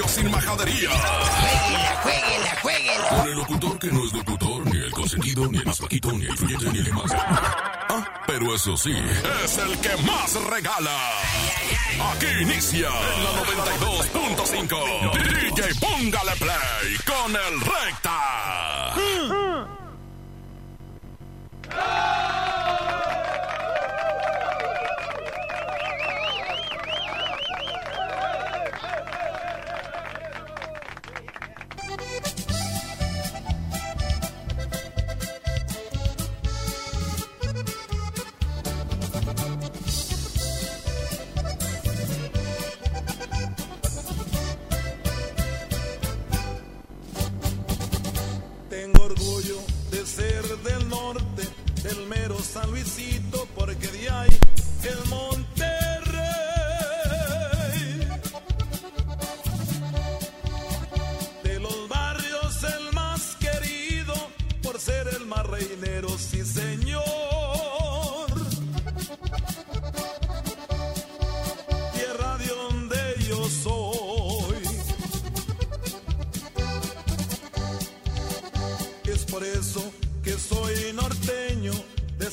radio sin majadería. Jueguela, jueguela. Con el locutor que no es locutor, ni el consentido, ni el más flaquito, ni el fluyente, ni el más. Ah, pero eso sí, es el que más regala. Aquí inicia en la 92.5. DJ Póngale Play con el Recta. Del mero San Luisito, porque de ahí el Monterrey.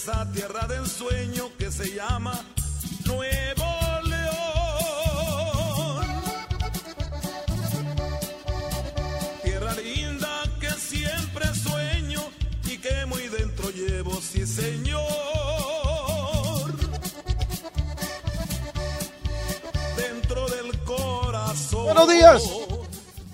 Esa tierra del sueño que se llama Nuevo León. Tierra linda que siempre sueño y que muy dentro llevo, sí señor. Dentro del corazón. Buenos días.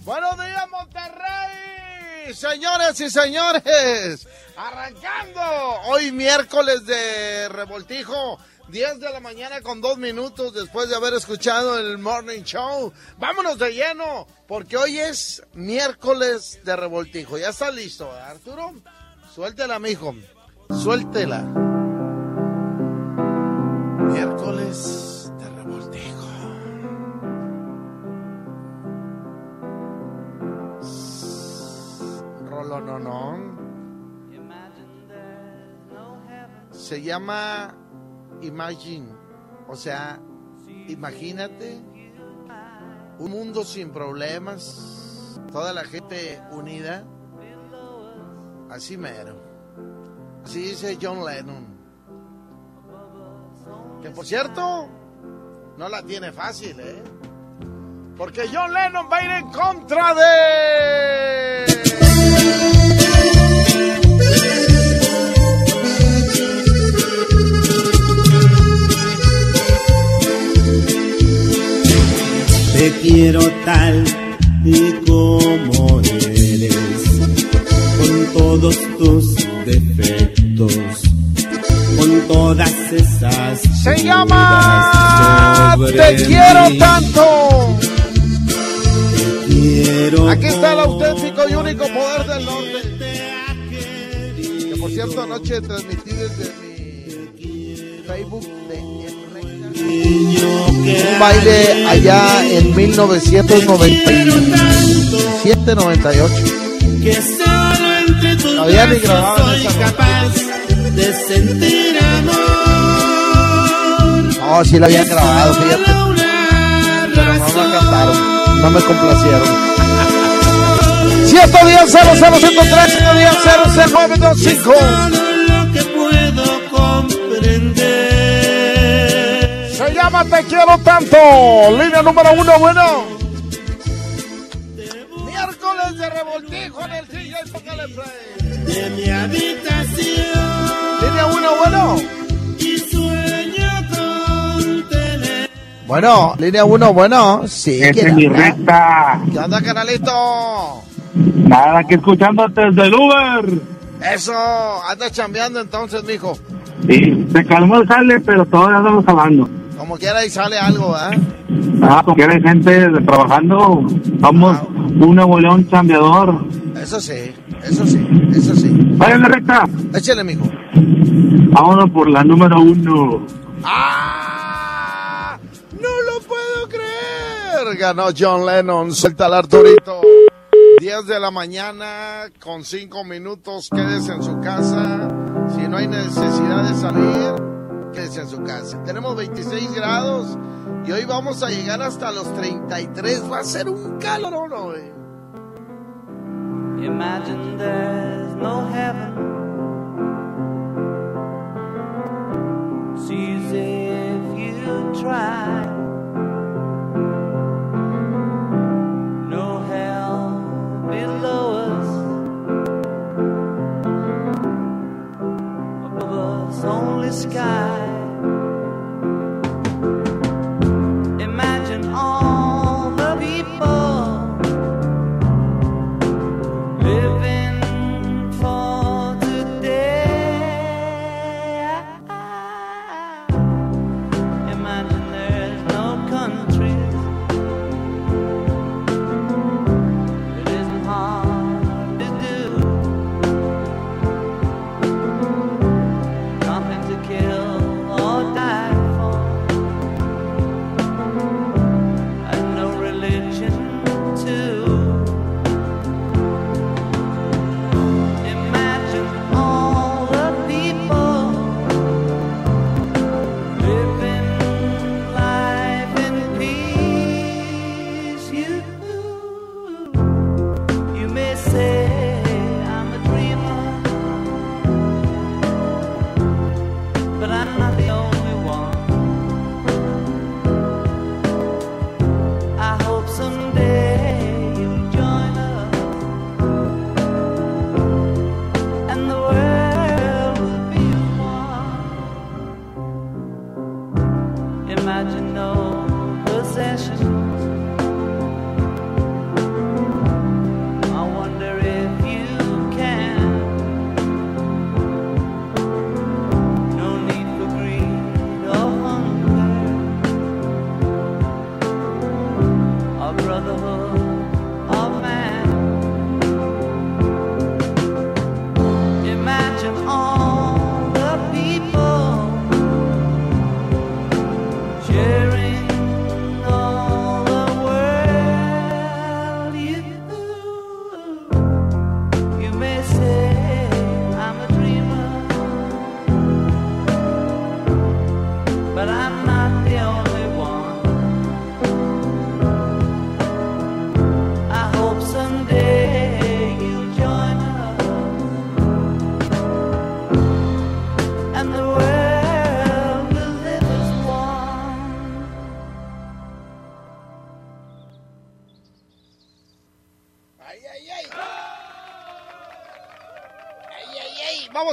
Buenos días, Monterrey. Señores y señores, arrancando hoy miércoles de revoltijo. 10 de la mañana con dos minutos después de haber escuchado el Morning Show. Vámonos de lleno, porque hoy es miércoles de revoltijo. ¿Ya está listo, ¿verdad, Arturo? Suéltela, mijo. Suéltela. Miércoles de revoltijo. Rolononón. Se llama Imagine. O sea, imagínate un mundo sin problemas, toda la gente unida. Así mero. Así dice John Lennon. Que por cierto, no la tiene fácil, ¿eh? Porque John Lennon va a ir en contra de... Te quiero tal y como eres, con todos tus defectos, con todas esas. Se llama Te quiero mí. tanto. Te quiero Aquí está el auténtico y único poder del norte. Que por cierto anoche transmití desde mi Facebook de Un baile allá en 1997-98. que solo entre tus Todavía ni grababan soy esa capaz de sentir amor. No, sí la habían grabado, fíjate. Pero no la cantaron, no me complacieron. 110 00 103 110 00925 Te quiero tanto. Línea número uno, bueno. Miércoles de revoltijo en el DJ Play. De mi habitación Línea uno, bueno. y sueño con tener. Bueno, línea uno, bueno. Sí, Esa ¿quién es mi recta. ¿Qué onda, canalito? Nada, aquí escuchándote desde el Uber. Eso, anda chambeando entonces, mijo. Sí, se calmó el jale, pero todavía estamos hablando. Como quiera ahí sale algo, ¿ah? Ah, porque hay gente trabajando. Somos un Nuevo León chambeador. Eso sí, eso sí, eso sí. Váyanle recta. Échale, mijo. Vámonos por la número uno. ¡Ah! ¡No lo puedo creer! Ganó John Lennon. Suelta al Arturito. 10 de la mañana con 5 minutos. Quédese en su casa. Si no hay necesidad de salir, quédese en su casa. Tenemos 26 grados y hoy vamos a llegar hasta los 33. Va a ser un calor, ¿no? güey? Imagine there's no heaven. It's if you try. No hell below us. Above us, only sky.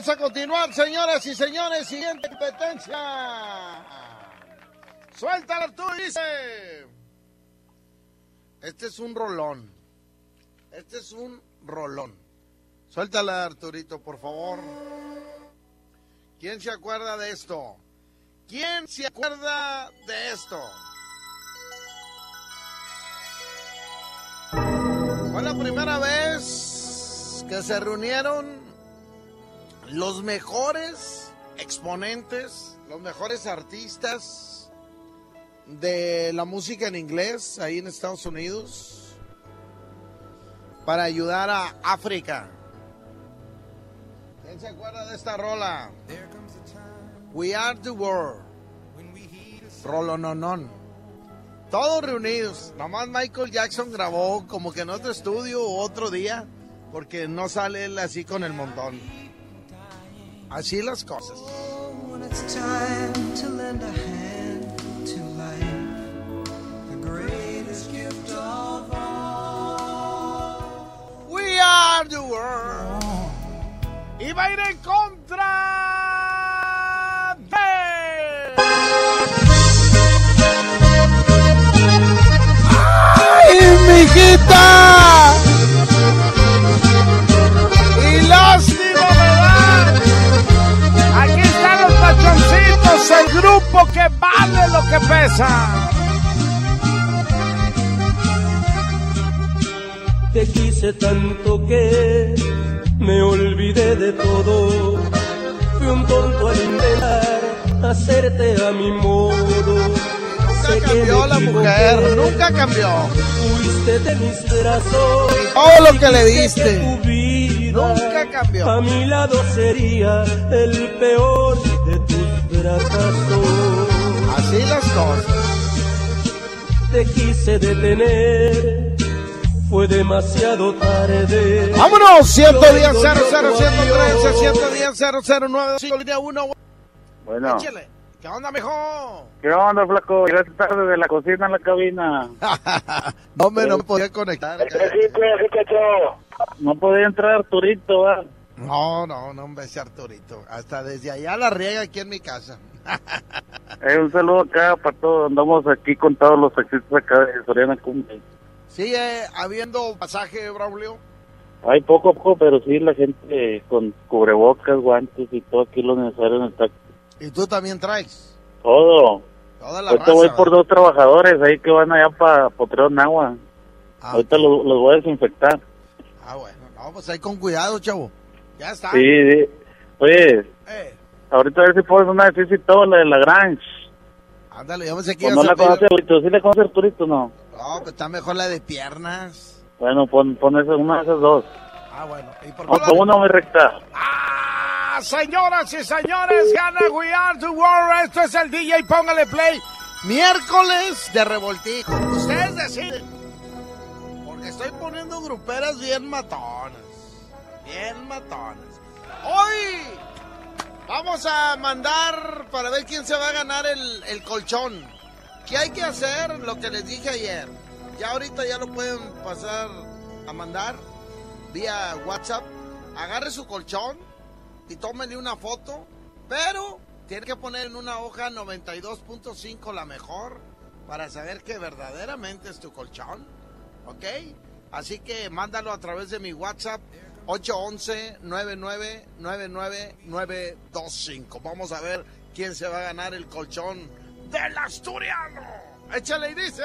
Vamos a continuar, señoras y señores. Siguiente competencia. Suéltala tú. Este es un rolón. Este es un rolón. Suéltala, Arturito, por favor. ¿Quién se acuerda de esto? ¿Quién se acuerda de esto? Fue la primera vez que se reunieron los mejores exponentes, los mejores artistas de la música en inglés ahí en Estados Unidos para ayudar a África. ¿Quién se acuerda de esta rola? We are the world. Rolononon. Todos reunidos. Nomás Michael Jackson grabó como que en otro estudio otro día, porque no sale él así con el montón. Así las cosas. When it's time to lend a hand to life, the greatest gift of all. We are the world. Y va a ir en contra de... ¡Ay, mijita! Pachoncitos, el grupo que vale lo que pesa. Te quise tanto que me olvidé de todo. Fui un tonto al intentar hacerte a mi modo. Nunca cambió la mujer, nunca cambió. Fuiste de mis brazos. Todo lo que le diste. tu vida Nunca cambió. A mi lado sería el peor de tus Así las cosas. Te quise detener, fue demasiado tarde. Vámonos, 110 Lo 00 dolió tu 113 adiós. 110 009 5 línea 1. Bueno, Échale. ¿Qué onda, mijo? ¿qué onda, flaco? Llegaste tarde de la cocina a la cabina. No me, no podía conectar. No podía entrar Arturito, ¿va? No, no, no, hombre, ese Arturito. Hasta desde allá la riega aquí en mi casa. Eh, un saludo acá para todos. Andamos aquí con todos los taxistas acá de Soriana Cumbre. Sigue habiendo pasaje, Braulio. Hay poco a poco, pero sí la gente con cubrebocas, guantes y todo aquí lo necesario en el taxi. Y tú también traes. Todo. Toda la Ahorita raza. voy por ¿verdad? dos trabajadores ahí que van allá para Potrero Agua. Ah, Ahorita los, los voy a desinfectar. Ah, bueno. No, pues ahí con cuidado, chavo. Ya está. Sí, sí. Oye, Eh, ahorita a ver si pones una de todo, la de la Grange. ándale, yo pensé que Pues no la pedir- conoce Arturito. ¿Sí la conoce Arturito no? No, pues está mejor la de piernas. Bueno, pon, pon esa, una de esas dos. Ah, bueno. ¿Y por qué una muy recta. Ah, señoras y señores, gana We Are the World. Esto es el DJ, póngale play. Miércoles de revoltijo. Ustedes deciden. Porque estoy poniendo gruperas bien matonas. Bien matonas. Hoy vamos a mandar para ver quién se va a ganar el, colchón. ¿Qué hay que hacer? Lo que les dije ayer. Ya ahorita ya lo pueden pasar a mandar vía WhatsApp. Agarre su colchón y tómenle una foto, pero tiene que poner en una hoja 92.5 la mejor para saber que verdaderamente es tu colchón, ¿ok? Así que mándalo a través de mi WhatsApp 811-9999-925. Vamos a ver quién se va a ganar el colchón del asturiano. Échale y dice.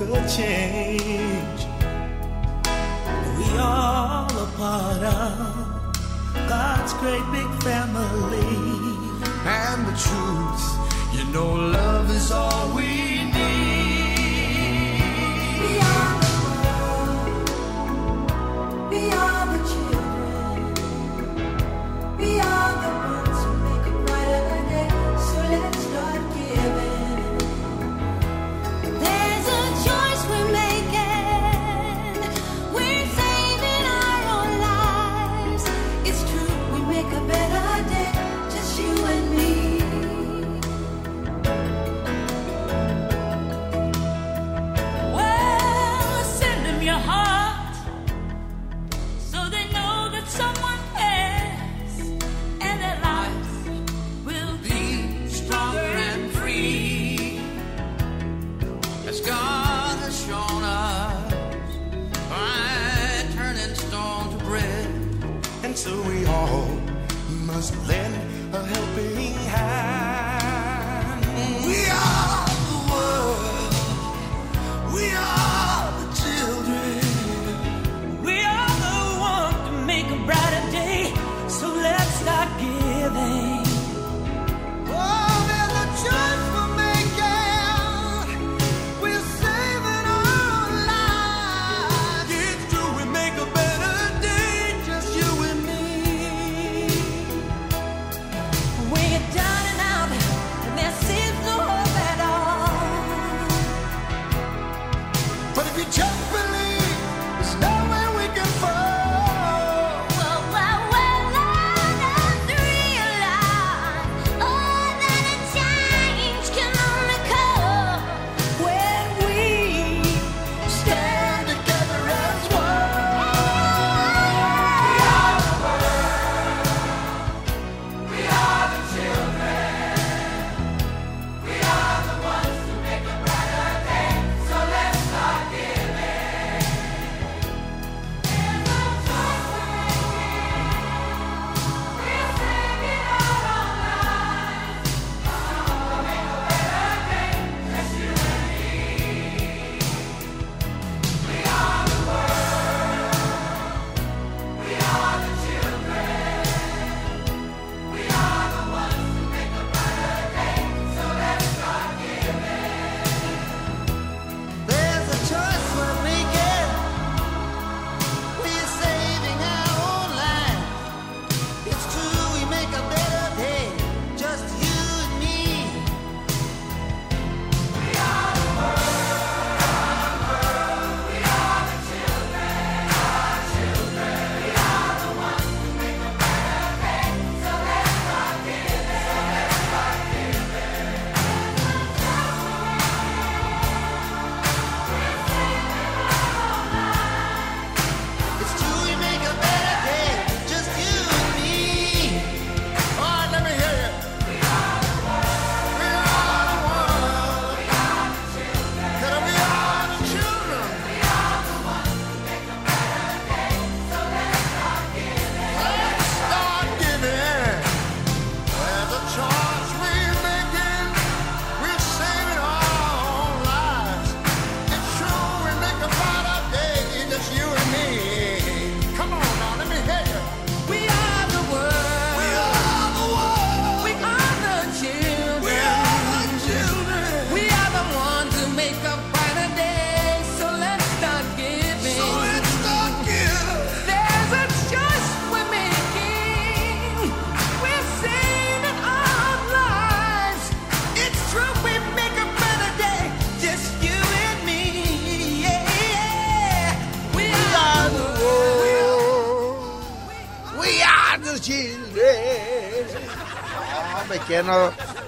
Make a change. We all a part of God's great big family. And the truth, you know, love is all we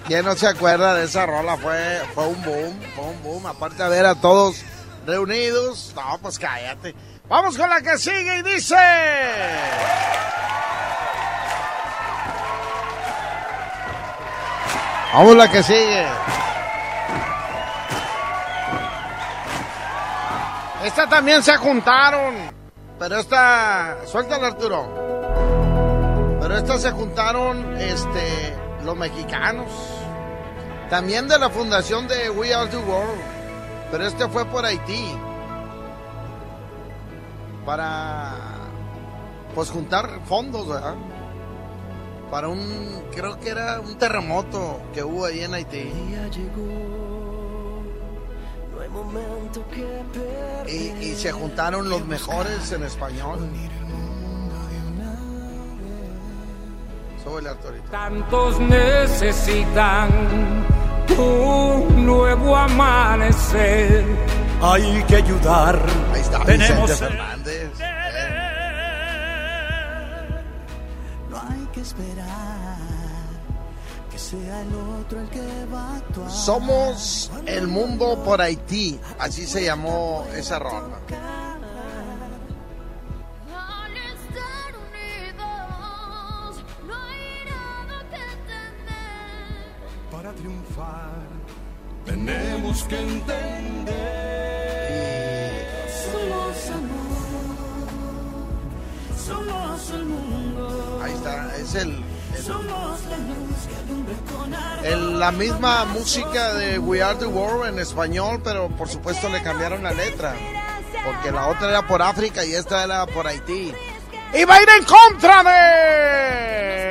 ¿quién no, se acuerda de esa rola? Fue, fue un boom, fue un boom. Aparte de ver a todos reunidos, no, pues cállate. Vamos con la que sigue y dice... Vamos la que sigue. Esta también se juntaron. Pero esta. Suéltala, Arturo. Pero esta se juntaron este, los mexicanos. También de la fundación de We Are the World. Pero este fue por Haití. Para. Pues juntar fondos, ¿verdad? Para un. Creo que era un terremoto que hubo ahí en Haití. Y, y se juntaron los mejores en español. Súbele, Arturito. Tantos necesitan un nuevo amanecer. Hay que ayudar. Ahí está Tenemos Vicente Fernández. No hay que esperar que sea el otro el que va a actuar. Somos el mundo por Haití. Así se llamó esa ronda. Tenemos que entender. Somos amor, somos el mundo. Ahí está, es el, el- la misma música de We Are the World en español, pero por supuesto le cambiaron la letra. Porque la otra era por África y esta era por Haití. Y va a ir en contra de.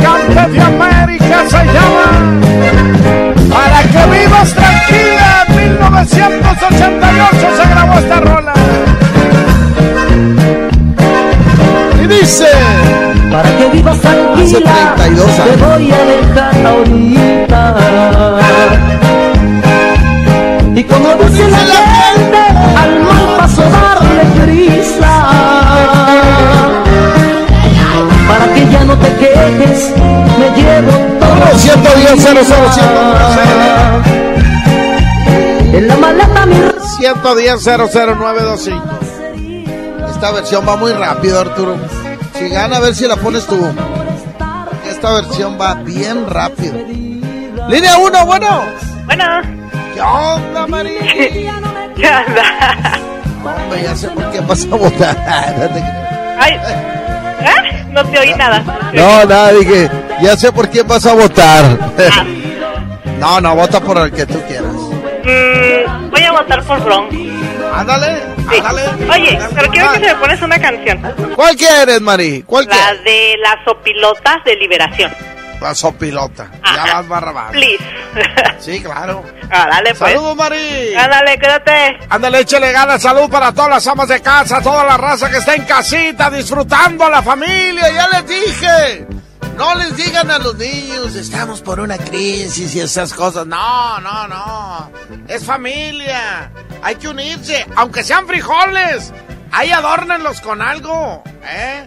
Aquí está el gigante de América, se llama. Para que vivas tranquila, en 1988 se grabó esta rola. Y dice. Para que vivas tranquila, Hace 32 te voy a dejar ahorita. Y como dice la gente, al mal paso darle prisa. Que ya no te quejes, me llevo todo. 110 En la maleta mi 110 00925. Esta versión va muy rápido, Arturo. Si gana, a ver si la pones tú. Esta versión va bien rápido. Línea 1, bueno. Bueno. ¿Qué onda, María? ¿Qué onda? Hombre, ya sé por qué vas a votar. Ay. No te oí nada. No, nada, dije, ya sé por quién vas a votar. No, no, vota por el que tú quieras. Mm, voy a votar por Bronx. Ándale, ándale. Oye, pero quiero que se me pones una canción. ¿Cuál quieres, Mari? ¿Cuál La quieres? de las sopilotas de liberación. La sopilota. Ya vas barrabás. Please. Sí, claro. Ah, dale pues. Saludos, Mari. Ándale, quédate. Ándale, échale ganas, salud para todas las amas de casa, toda la raza que está en casita, disfrutando a la familia, ya les dije. No les digan a los niños, estamos por una crisis y esas cosas. No, no, no. Es familia. Hay que unirse, aunque sean frijoles. Ahí adórnenlos con algo, ¿eh?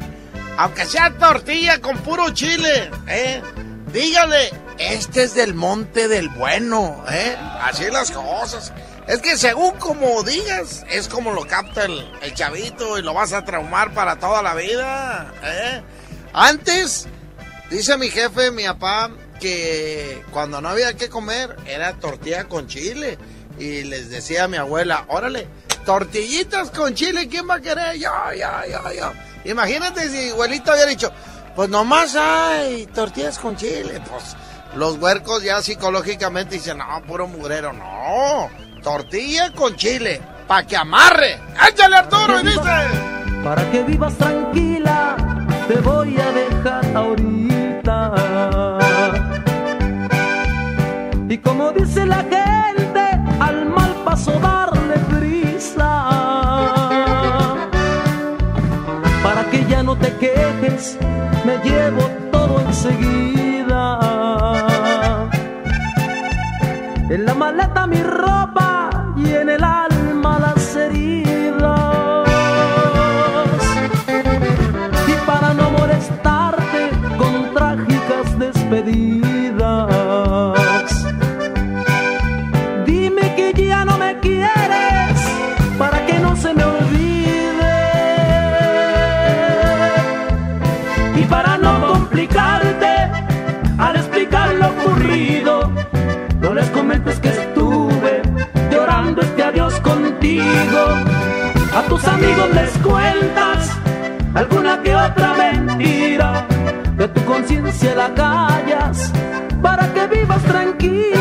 Aunque sea tortilla con puro chile, ¿eh? Dígale, este es del monte del bueno, ¿eh? Así las cosas. Es que según como digas, es como lo capta el, el chavito y lo vas a traumar para toda la vida, ¿eh? Antes, dice mi jefe, mi papá, que cuando no había que comer era tortilla con chile. Y les decía a mi abuela, órale, tortillitas con chile, ¿quién va a querer? Yo, yo, yo, yo. Imagínate si abuelito había dicho, pues nomás hay tortillas con chile. Pues los huercos ya psicológicamente dicen, no, puro mugrero. No, tortilla con chile, pa' que amarre. ¡Échale Arturo! Y dice... Para que vivas tranquila, te voy a dejar ahorita. Y como dice la gente, al mal paso darle me llevo todo enseguida. En la maleta mi ropa tus amigos les cuentas alguna que otra mentira, de tu conciencia la callas para que vivas tranquila.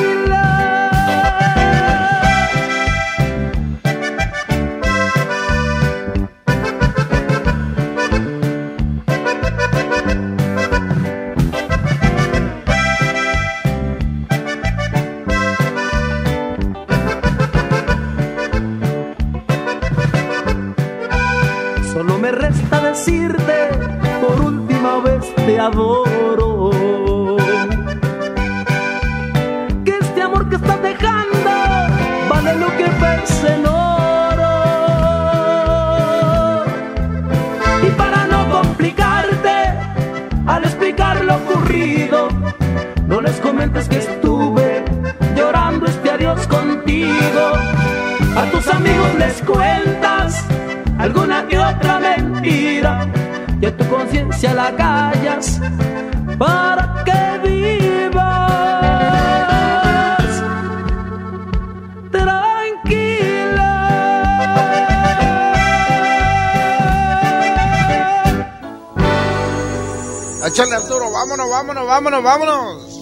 Vámonos, vámonos.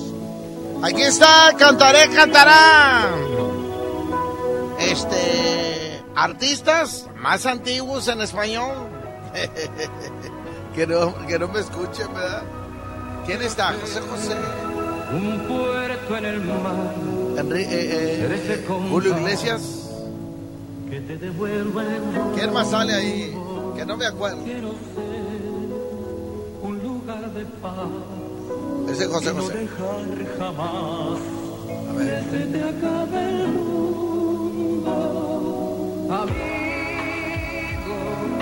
Aquí está, cantaré, cantará. Este, artistas más antiguos en español. que, no, que no me escuchen, ¿verdad? ¿Quién está? José José. Un puerto en el mar. Enri- eh, eh, Julio Iglesias. Que te devuelva el amor. ¿Quién más sale ahí? Que no me acuerdo. Quiero ser un lugar de paz. Ese es José José. dejar jamás A ver.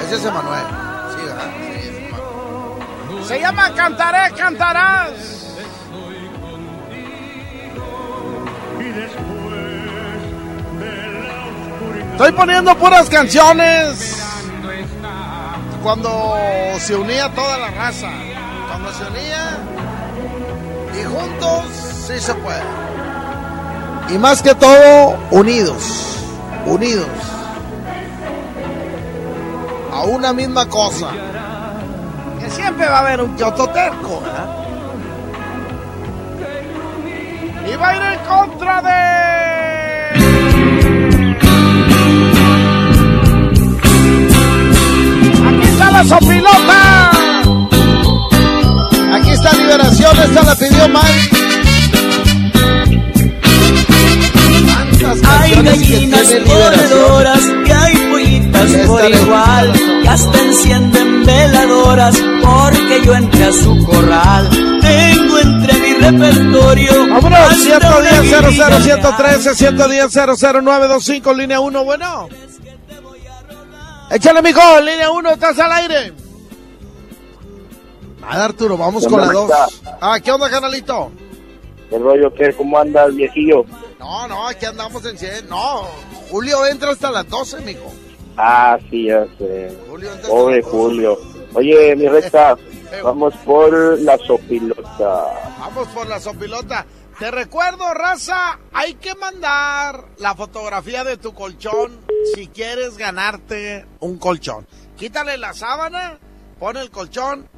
Ese es Emanuel. Sí, ¿verdad? Sí, es Emanuel. Se llama Cantaré, cantarás. Estoy poniendo puras canciones. Cuando se unía toda la raza. Sí se puede. Y más que todo, unidos. Unidos. A una misma cosa. Que siempre va a haber un yototerco, ¿verdad? Y va a ir en contra de. La sopilota. Aquí está Liberación, esta la pidió Mike. Hay gallinas ponedoras y hay pollitas por igual que hasta encienden veladoras porque yo entré a su corral. Tengo entre mi repertorio. Vámonos, hasta una 110 00 guirilla 113 110 00925 línea 1, bueno. Échale, mijo, línea 1, estás al aire. Nada, Arturo, vamos ¿Qué con la onda, 2. Maxa? Ah, ¿qué onda, canalito? ¿Qué rollo qué? ¿Cómo anda el viejillo? No, no, aquí andamos en 100. No, Julio entra hasta las 12, mijo. Ah, sí, ya sé. Julio entra Pobre Julio. Oye, mi recta, vamos por la sopilota. Vamos por la sopilota. Te recuerdo, raza, hay que mandar la fotografía de tu colchón si quieres ganarte un colchón. Quítale la sábana, pon el colchón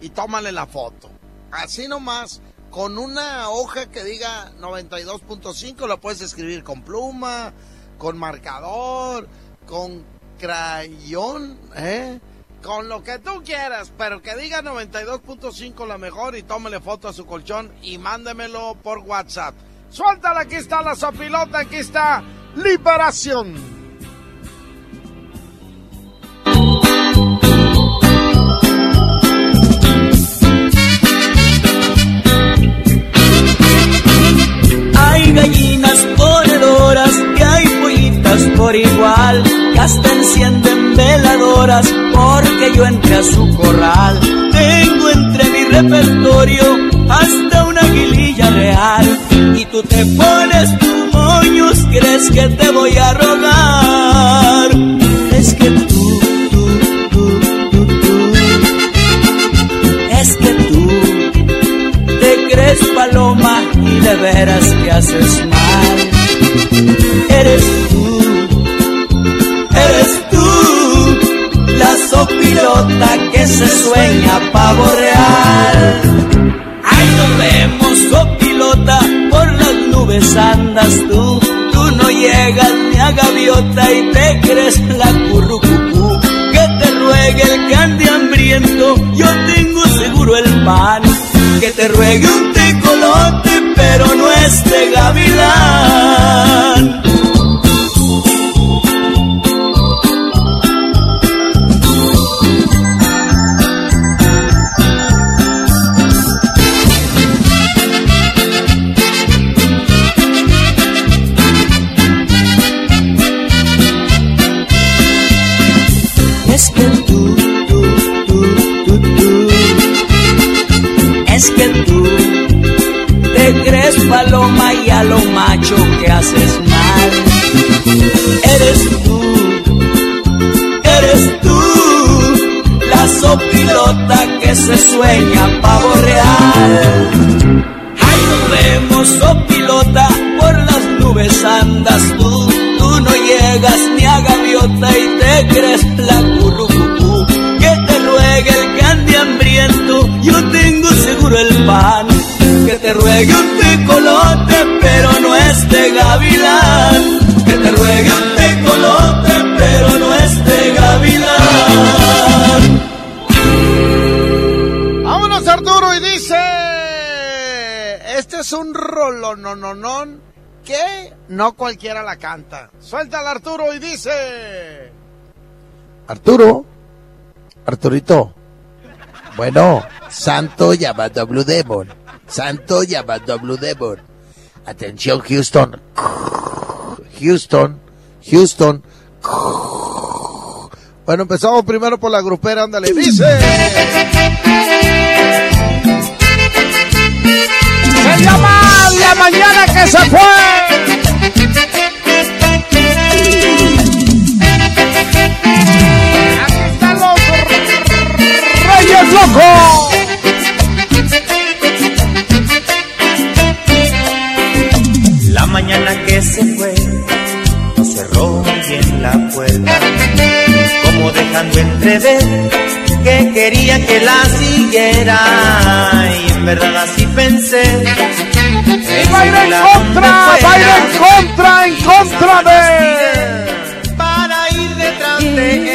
y tómale la foto. Así nomás, con una hoja que diga 92.5, la puedes escribir con pluma, con marcador, con crayón, ¿eh? Con lo que tú quieras, pero que diga 92.5 la mejor y tómele foto a su colchón y mándemelo por WhatsApp. Suéltala, aquí está la sopilota, aquí está Liberación. Gallinas ponedoras y hay pollitas por igual que hasta encienden veladoras porque yo entré a su corral. Tengo entre mi repertorio hasta una aguililla real y tú te pones tus moños, crees que te voy a rogar. Es que tú, te crees paloma y de veras que haces mal. Eres tú, eres tú, sopilota que se sueña pavo real. Ay, nos vemos, sopilota, por las nubes andas tú. Tú no llegas ni a gaviota y te crees la currucucú. Que te ruegue el ande hambriento, yo tengo seguro el pan. Que te ruegue un tecolote, pero no este gavilán. Es que tú te crees paloma y a lo macho que haces mal. Eres tú, eres tú, la sopilota que se sueña pavo real. Ay, nos vemos, sopilota, por las nubes andas tú. Tú no llegas ni a gaviota y te crees la. Que te ruegue el ande hambriento, pan. Que te ruegue un tecolote, pero no este gavilán. Que te ruegue un tecolote, pero no este gavilán. Vámonos Arturo y dice, este es un rolonononón que no cualquiera la canta. Suéltala Arturo y dice, Arturo, Arturito. Bueno, Santo llamando a Blue Demon. Santo llamando a Blue Demon. Atención, Houston. Houston, Houston. bueno, empezamos primero por la grupera, ándale, dice. Se llama La Mañana que se fue. Locos. La mañana que se fue, no cerró bien la puerta, como dejando entrever que quería que la siguiera. Y en verdad así pensé. Y va a ir en contra, va a ir en contra, en contra de. Para ir detrás de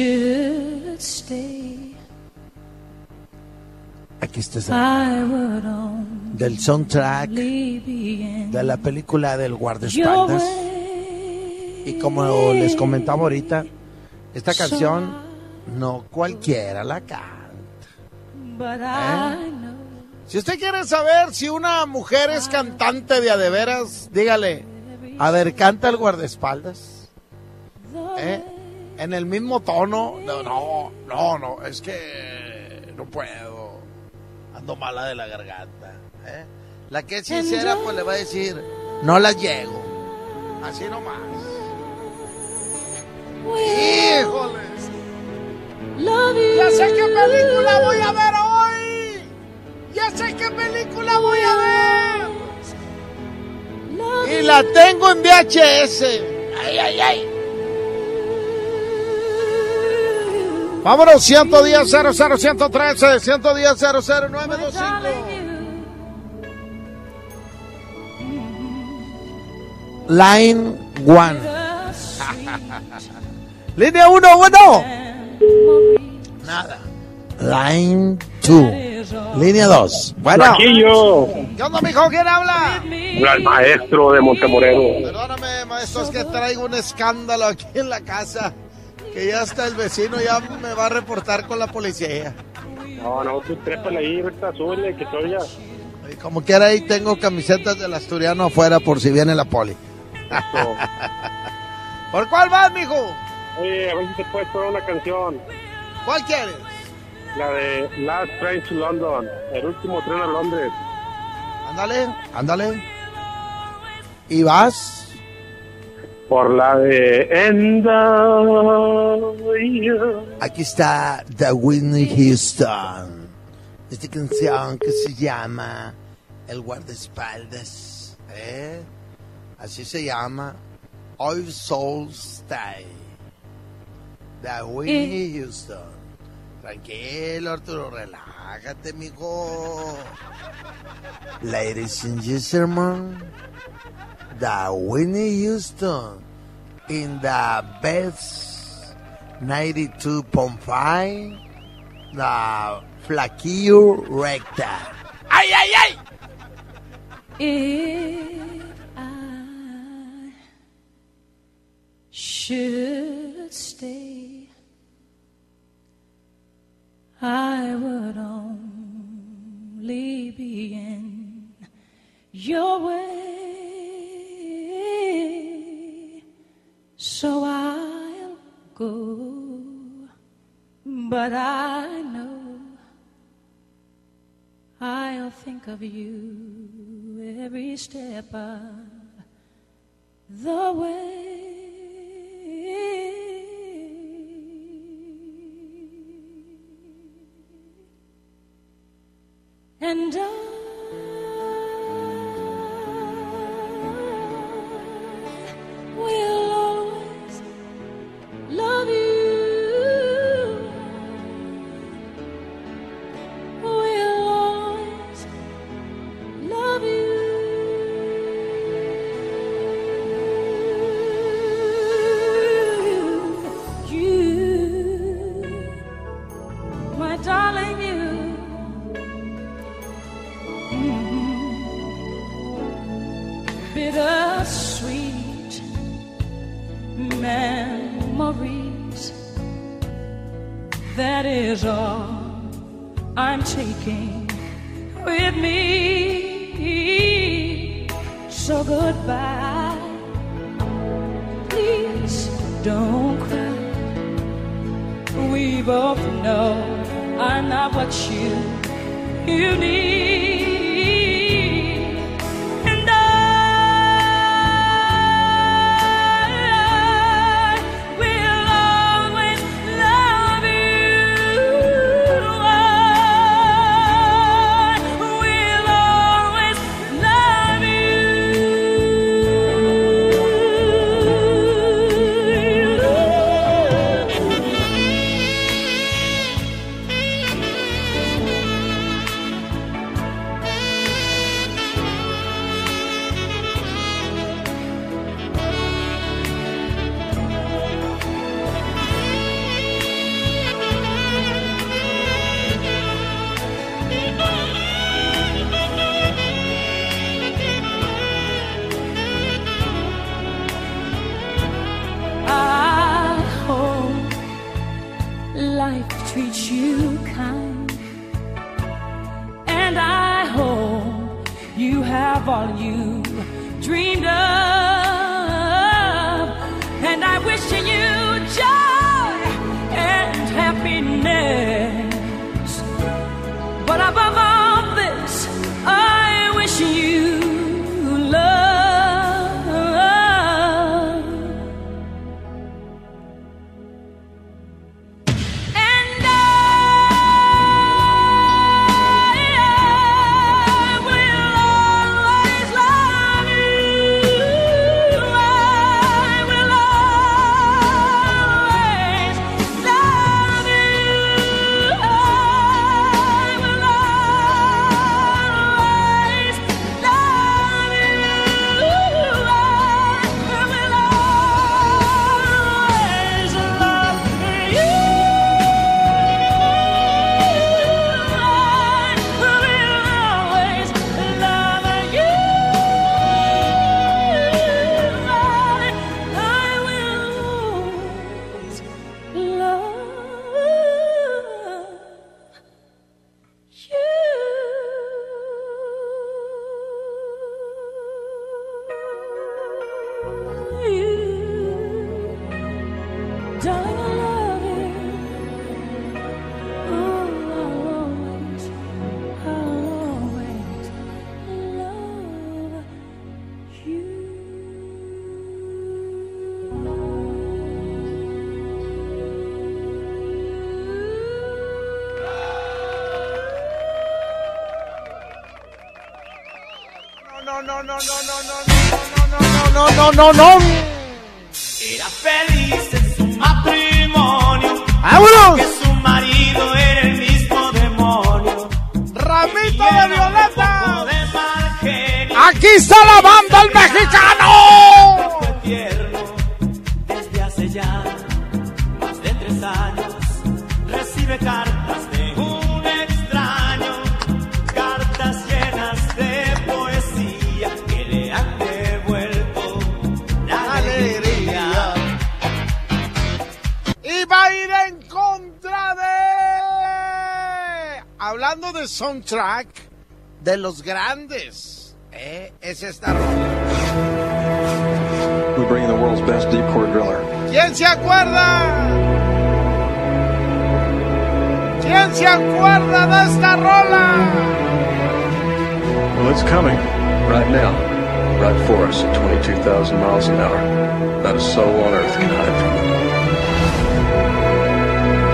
Should stay. Aquí está only del soundtrack de la película del guardaespaldas. Y como les comentaba ahorita, esta canción no cualquiera la canta. Know Si usted quiere saber si una mujer es cantante de a de veras, dígale, a ver, canta el guardaespaldas. ¿Eh? En el mismo tono. No, no, no, no, es que no puedo. Ando mala de la garganta. ¿eh? La que es sincera, pues le va a decir, no la llego. Así nomás. ¡Híjoles! Ya sé qué película voy a ver hoy. Ya sé qué película voy a ver. Y la tengo en VHS. Ay, ay, ay. Vámonos, 110 00 113 110 00 925. Line One. Línea 1, bueno. Nada. Line 2. Línea 2. Bueno. Flaquillo. ¿Qué onda, mijo? ¿Quién habla? Habla el maestro de Montemoreno. Perdóname, maestro, es que traigo un escándalo aquí en la casa. Que ya está el vecino, ya me va a reportar con la policía. No, no, tú trépale ahí, ahorita súbele, que todavía. Y como quiera, ahí tengo camisetas del asturiano afuera por si viene la poli. ¿Por cuál vas, mijo? Oye, a ver si te puedes poner una canción. ¿Cuál quieres? La de Last Train to London, el último tren a Londres. Ándale, ándale. ¿Y vas? por la de Aquí está The Whitney Houston. Esta canción que se llama El guardaespaldas. ¿eh? Así se llama Soul Style. The Whitney. Houston. Tranquilo, Arturo, relájate, mijo. Ladies and gentlemen, the Whitney Houston in the best 92.5, the Flaquillo Recta. ¡Ay, ay, ay! If I should stay, I would only be in your way. of you every step of the way. no, no, no. Soundtrack, de los grandes. ¿eh? Es esta rola. We bring the world's best deep core driller. ¿Quién se acuerda? ¿Quién se acuerda de esta rola? Well, it's coming right now, right for us at 22,000 miles an hour. Not a soul on earth can hide from it.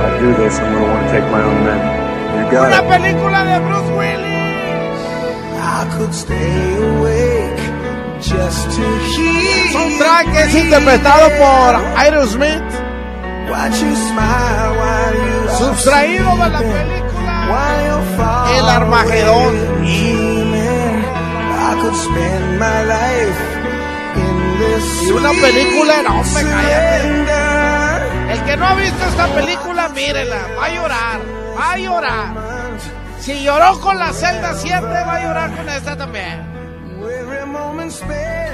I do this, I'm going to want to take my own men. Una it. película de Bruce Willis. I could stay awake just to hear El soundtrack es interpretado por Aerosmith. Sustraído de la película El Armagedón. I could spend my life in this Y una película, no, cállate. surrender. El que no ha visto esta película, mírela. Va a llorar. Va a llorar. Si lloró con la celda 7, va a llorar con esta también.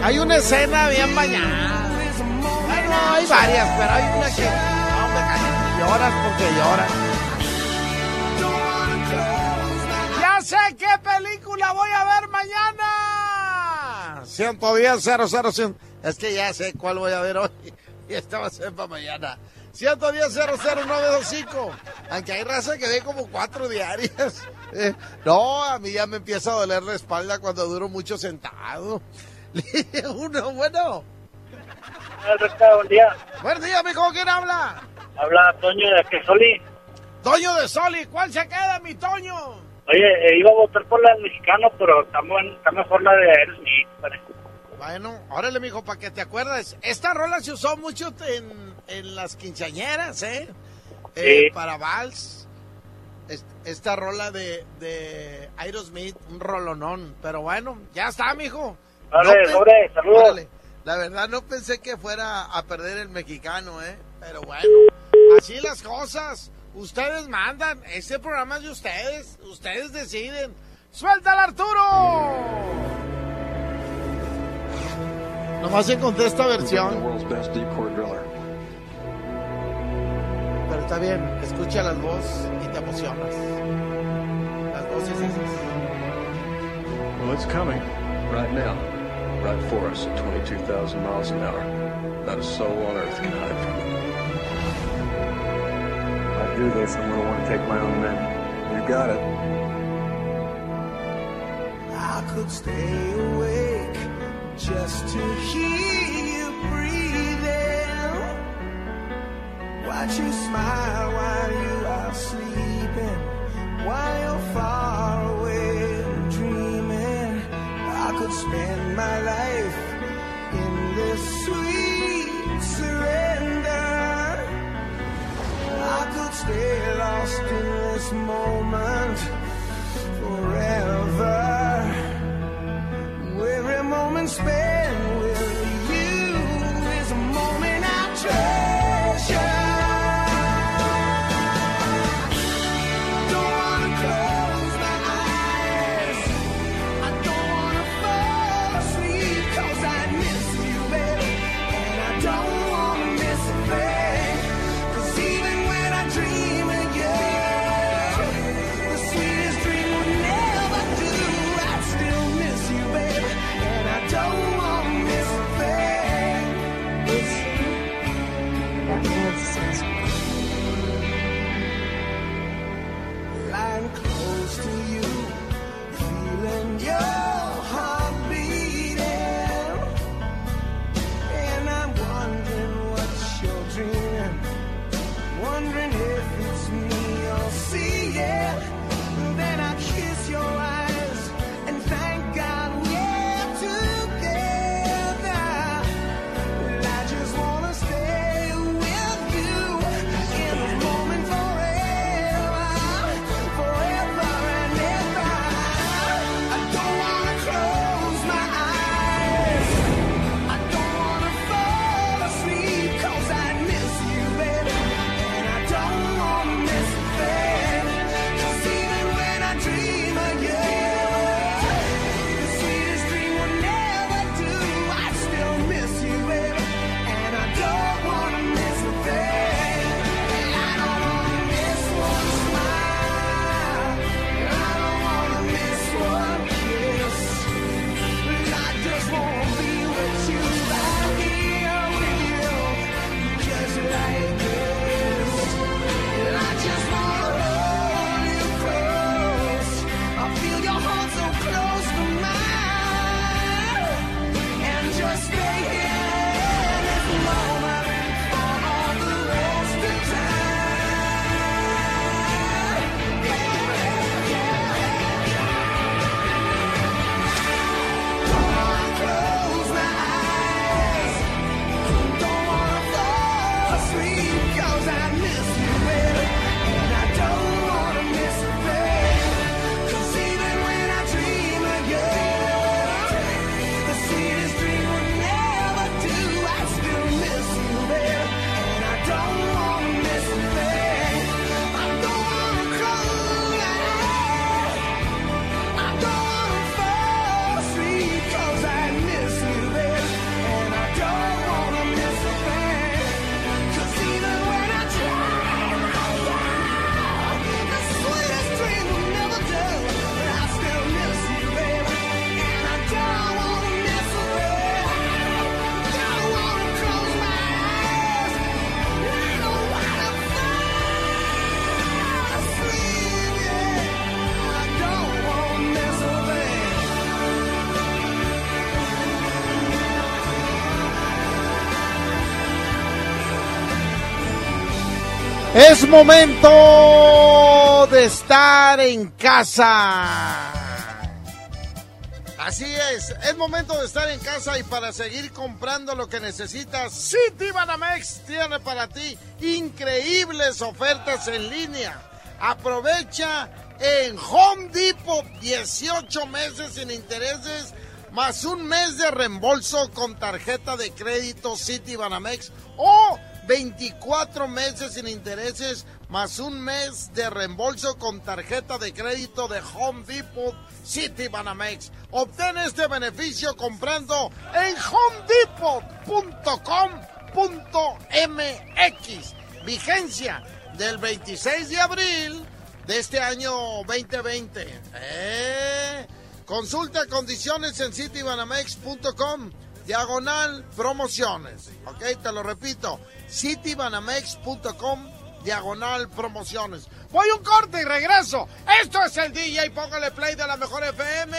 Hay una escena bien bañada. Bueno, hay varias, pero hay una que. No, cállate. Lloras porque lloras. Ya sé qué película voy a ver mañana. 110 001. Es que ya sé cuál voy a ver hoy. Y esta va a ser para mañana. 110 00925. Aunque hay raza que ve como cuatro diarias. Eh, no, a mí ya me empieza a doler la espalda cuando duro mucho sentado. Uno, bueno. buen día. Buen día, mijo. ¿Quién habla? Habla Toño de Quesoli. Toño de Soli. ¿Cuál se queda, mi Toño? Oye, eh, iba a votar por la del mexicano, pero está, mejor la de Aerosmith. Bueno, órale, mijo, para que te acuerdes. Esta rola se usó mucho en, en las quinceañeras, ¿eh? Eh. Para Vals. Es- Esta rola de, de Aerosmith, un rolonón. Pero bueno, ya está, mijo. Pe- sobre, saludos. La verdad, no pensé que fuera a perder el mexicano, ¿eh? Pero bueno, así las cosas. Ustedes mandan. Este programa es de ustedes. Ustedes deciden. ¡Suéltala, Arturo! Nomás encontré esta versión. Pero está bien, escucha las voces y te emocionas. Las voces esas. Well, it's coming right now, right for us at 22,000 miles an hour. Not a soul on earth can hide from it. If I do this, I'm going to want to take my own men. You got it. I could stay awake just to hear Watch you smile while you are sleeping, while you're far away dreaming. I could spend my life in this sweet surrender. I could stay lost in this moment Es momento de estar en casa. Así es, es momento de estar en casa y para seguir comprando lo que necesitas, City Banamex tiene para ti increíbles ofertas en línea. Aprovecha en Home Depot 18 meses sin intereses más un mes de reembolso con tarjeta de crédito City Banamex o 24 meses sin intereses más un mes de reembolso con tarjeta de crédito de Home Depot City Banamex. Obtén este beneficio comprando en homedepot.com.mx. Vigencia del 26 de abril de este año 2020. ¿Eh? Consulta condiciones en citybanamex.com. Diagonal promociones. Ok, te lo repito. citybanamex.com. Diagonal promociones. Voy un corte y regreso. Esto es el DJ. Póngale play de la mejor FM.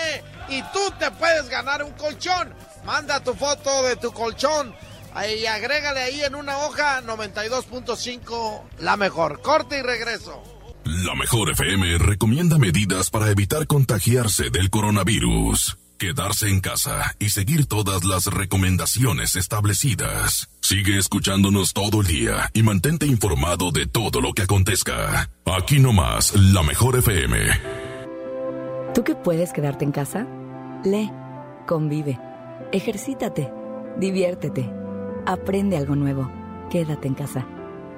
Y tú te puedes ganar un colchón. Manda tu foto de tu colchón. Y agrégale ahí en una hoja 92.5 la mejor. Corte y regreso. La mejor FM recomienda medidas para evitar contagiarse del coronavirus. Quedarse en casa y seguir todas las recomendaciones establecidas. Sigue escuchándonos todo el día y mantente informado de todo lo que acontezca. Aquí nomás, la mejor FM. ¿Tú que puedes quedarte en casa? Lee, convive, ejercítate, diviértete, aprende algo nuevo. Quédate en casa.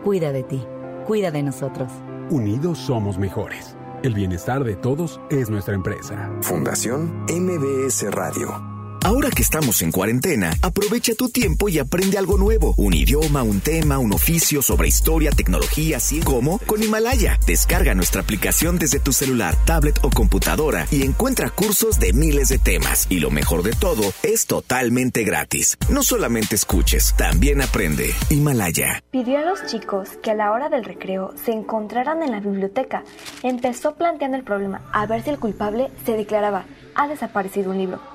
Cuida de ti, cuida de nosotros. Unidos somos mejores. El bienestar de todos es nuestra empresa. Fundación MBS Radio. Ahora que estamos en cuarentena, aprovecha tu tiempo y aprende algo nuevo. Un idioma, un tema, un oficio sobre historia, tecnología, así como con Himalaya. Descarga nuestra aplicación desde tu celular, tablet o computadora y encuentra cursos de miles de temas. Y lo mejor de todo, es totalmente gratis. No solamente escuches, también aprende. Himalaya. Pidió a los chicos que a la hora del recreo se encontraran en la biblioteca. Empezó planteando el problema a ver si el culpable se declaraba ha desaparecido un libro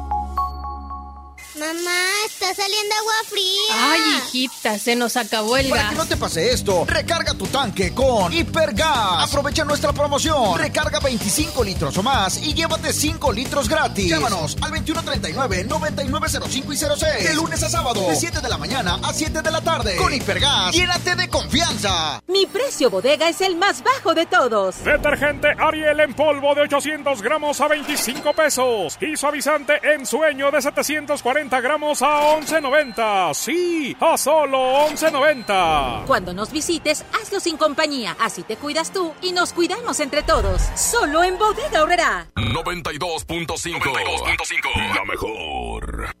Mamá, está saliendo agua fría. Ay, hijita, se nos acabó el Para gas. que no te pase esto, recarga tu tanque con Hipergas. Aprovecha nuestra promoción. Recarga 25 litros o más y llévate 5 litros gratis. Llámanos al 2139-9905 y 06. De lunes a sábado, de 7 de la mañana a 7 de la tarde. Con Hipergas, llénate de confianza. Mi precio bodega es el más bajo de todos. Detergente Ariel en polvo de 800 gramos a 25 pesos. Y suavizante en sueño de 740 gramos a 11.90. Sí, a solo 11.90. Cuando nos visites, hazlo sin compañía. Así te cuidas tú y nos cuidamos entre todos. Solo en Bodega Horrera. 92.5. La mejor.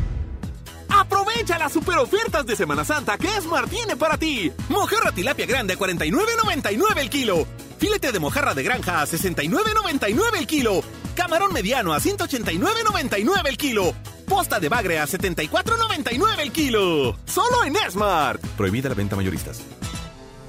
Aprovecha las super ofertas de Semana Santa que Esmar tiene para ti. Mojarra tilapia grande a 49.99 el kilo. Filete de mojarra de granja a 69.99 el kilo. Camarón mediano a 189.99 el kilo. Posta de bagre a 74.99 el kilo. Solo en Esmart. Prohibida la venta mayoristas.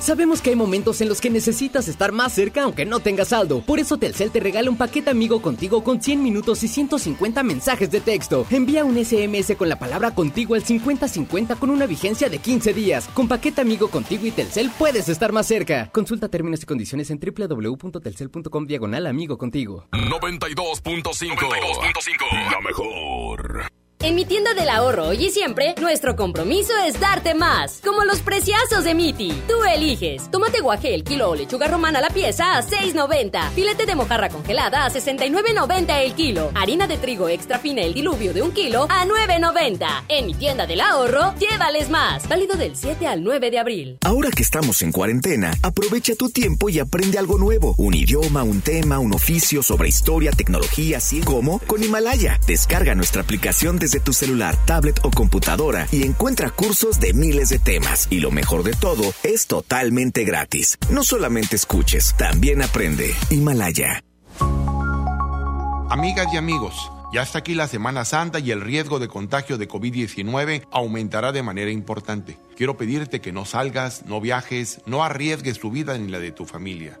Sabemos que hay momentos en los que necesitas estar más cerca aunque no tengas saldo. Por eso Telcel te regala un paquete amigo contigo con 100 minutos y 150 mensajes de texto. Envía un SMS con la palabra contigo al 5050 con una vigencia de 15 días. Con paquete amigo contigo y Telcel puedes estar más cerca. Consulta términos y condiciones en www.telcel.com diagonal amigo contigo. 92.5 La mejor. En mi tienda del ahorro hoy y siempre, nuestro compromiso es darte más, como los preciazos de Miti. Tú eliges. Tomate guaje el kilo o lechuga romana a la pieza a 6.90. Filete de mojarra congelada a 69.90 el kilo. Harina de trigo extra fina el diluvio de un kilo a 9.90. En mi tienda del ahorro, llévales más. Válido del 7 al 9 de abril. Ahora que estamos en cuarentena, aprovecha tu tiempo y aprende algo nuevo. Un idioma, un tema, un oficio sobre historia, tecnología, así como con Himalaya. Descarga nuestra aplicación desde tu celular, tablet o computadora y encuentra cursos de miles de temas. Y lo mejor de todo, es totalmente gratis. No solamente escuches, también aprende. Himalaya. Amigas y amigos, ya está aquí la Semana Santa y el riesgo de contagio de COVID-19 aumentará de manera importante. Quiero pedirte que no salgas, no viajes, no arriesgues tu vida ni la de tu familia.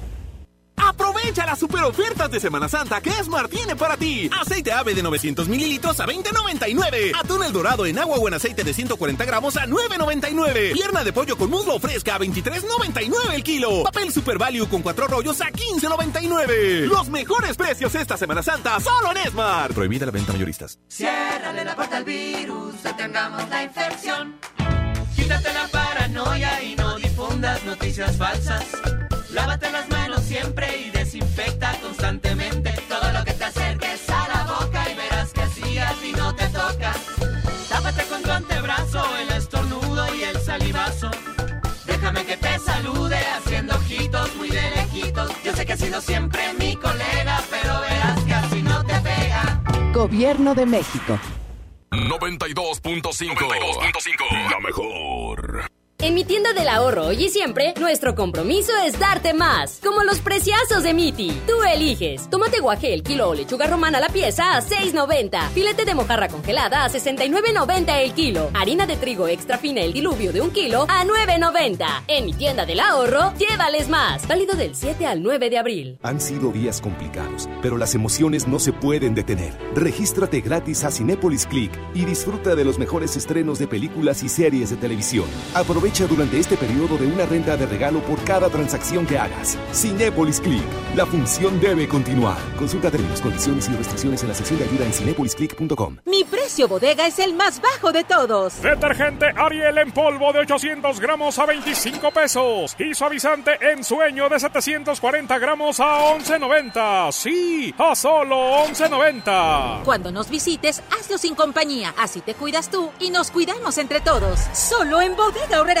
Aprovecha las super ofertas de Semana Santa que Smart tiene para ti. Aceite ave de 900 mililitros a 20.99. Atún el dorado en agua o en aceite de 140 gramos a 9.99. Pierna de pollo con muslo fresca a 23.99 el kilo. Papel Super Value con cuatro rollos a 15.99. Los mejores precios esta Semana Santa solo en Smart. Prohibida la venta mayoristas. Ciérrale la puerta al virus, detengamos la infección. Quítate la paranoia y no difundas noticias falsas. Lávate las manos siempre y desinfecta constantemente todo lo que te acerques a la boca y verás que así a ti no te toca. Tápate con tu antebrazo, el estornudo y el salivazo. Déjame que te salude haciendo ojitos muy de lejitos. Yo sé que has sido siempre mi colega, pero verás que así no te pega. Gobierno de México. 92.5 La mejor. En mi tienda del ahorro hoy y siempre, nuestro compromiso es darte más, como los preciazos de Miti. Tú eliges. Tomate guaje el kilo o lechuga romana la pieza a 6.90. Filete de mojarra congelada a 69.90 el kilo. Harina de trigo extra fina el diluvio de un kilo a 9.90. En mi tienda del ahorro, llévales más. Válido del 7 al 9 de abril. Han sido días complicados, pero las emociones no se pueden detener. Regístrate gratis a Cinépolis Click y disfruta de los mejores estrenos de películas y series de televisión. Aprovecha durante este periodo de una renta de regalo por cada transacción que hagas. Cinépolis Click. La función debe continuar. Consulta términos, condiciones y restricciones en la sección de ayuda en cinépolisclick.com. Mi precio bodega es el más bajo de todos. Detergente Ariel en polvo de 800 gramos a 25 pesos. Y suavizante en sueño de 740 gramos a 11.90. Sí, a solo 11.90. Cuando nos visites, hazlo sin compañía. Así te cuidas tú y nos cuidamos entre todos. Solo en bodega horrera.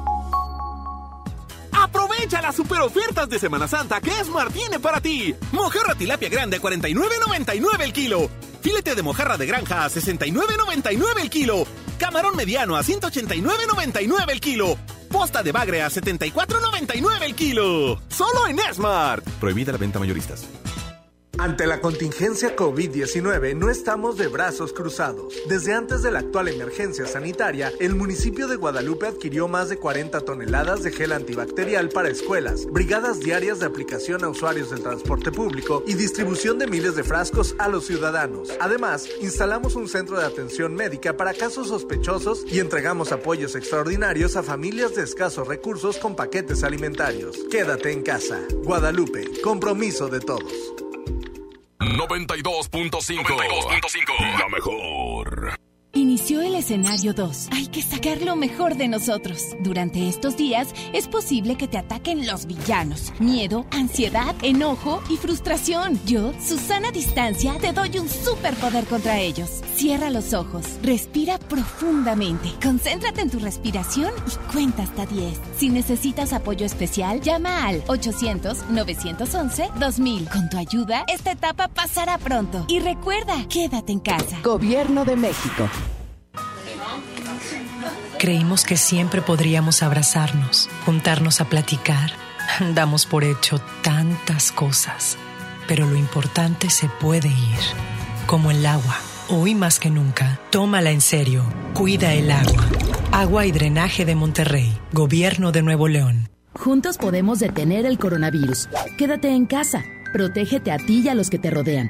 Aprovecha las super ofertas de Semana Santa que Esmar tiene para ti. Mojarra tilapia grande a 49.99 el kilo. Filete de mojarra de granja a 69.99 el kilo. Camarón mediano a 189.99 el kilo. Posta de bagre a 74.99 el kilo. Solo en Esmart. Prohibida la venta mayoristas. Ante la contingencia COVID-19 no estamos de brazos cruzados. Desde antes de la actual emergencia sanitaria, el municipio de Guadalupe adquirió más de 40 toneladas de gel antibacterial para escuelas, brigadas diarias de aplicación a usuarios del transporte público y distribución de miles de frascos a los ciudadanos. Además, instalamos un centro de atención médica para casos sospechosos y entregamos apoyos extraordinarios a familias de escasos recursos con paquetes alimentarios. Quédate en casa. Guadalupe, compromiso de todos. 92.5. La mejor. El escenario 2. Hay que sacar lo mejor de nosotros. Durante estos días es posible que te ataquen los villanos. Miedo, ansiedad, enojo y frustración. Yo, Susana Distancia, te doy un superpoder contra ellos. Cierra los ojos, respira profundamente, concéntrate en tu respiración y cuenta hasta 10. Si necesitas apoyo especial, llama al 800-911-2000. Con tu ayuda, esta etapa pasará pronto. Y recuerda, quédate en casa. Gobierno de México. Creímos que siempre podríamos abrazarnos, juntarnos a platicar. Damos por hecho tantas cosas, pero lo importante se puede ir, como el agua. Hoy más que nunca, tómala en serio. Cuida el agua. Agua y drenaje de Monterrey, Gobierno de Nuevo León. Juntos podemos detener el coronavirus. Quédate en casa. Protégete a ti y a los que te rodean.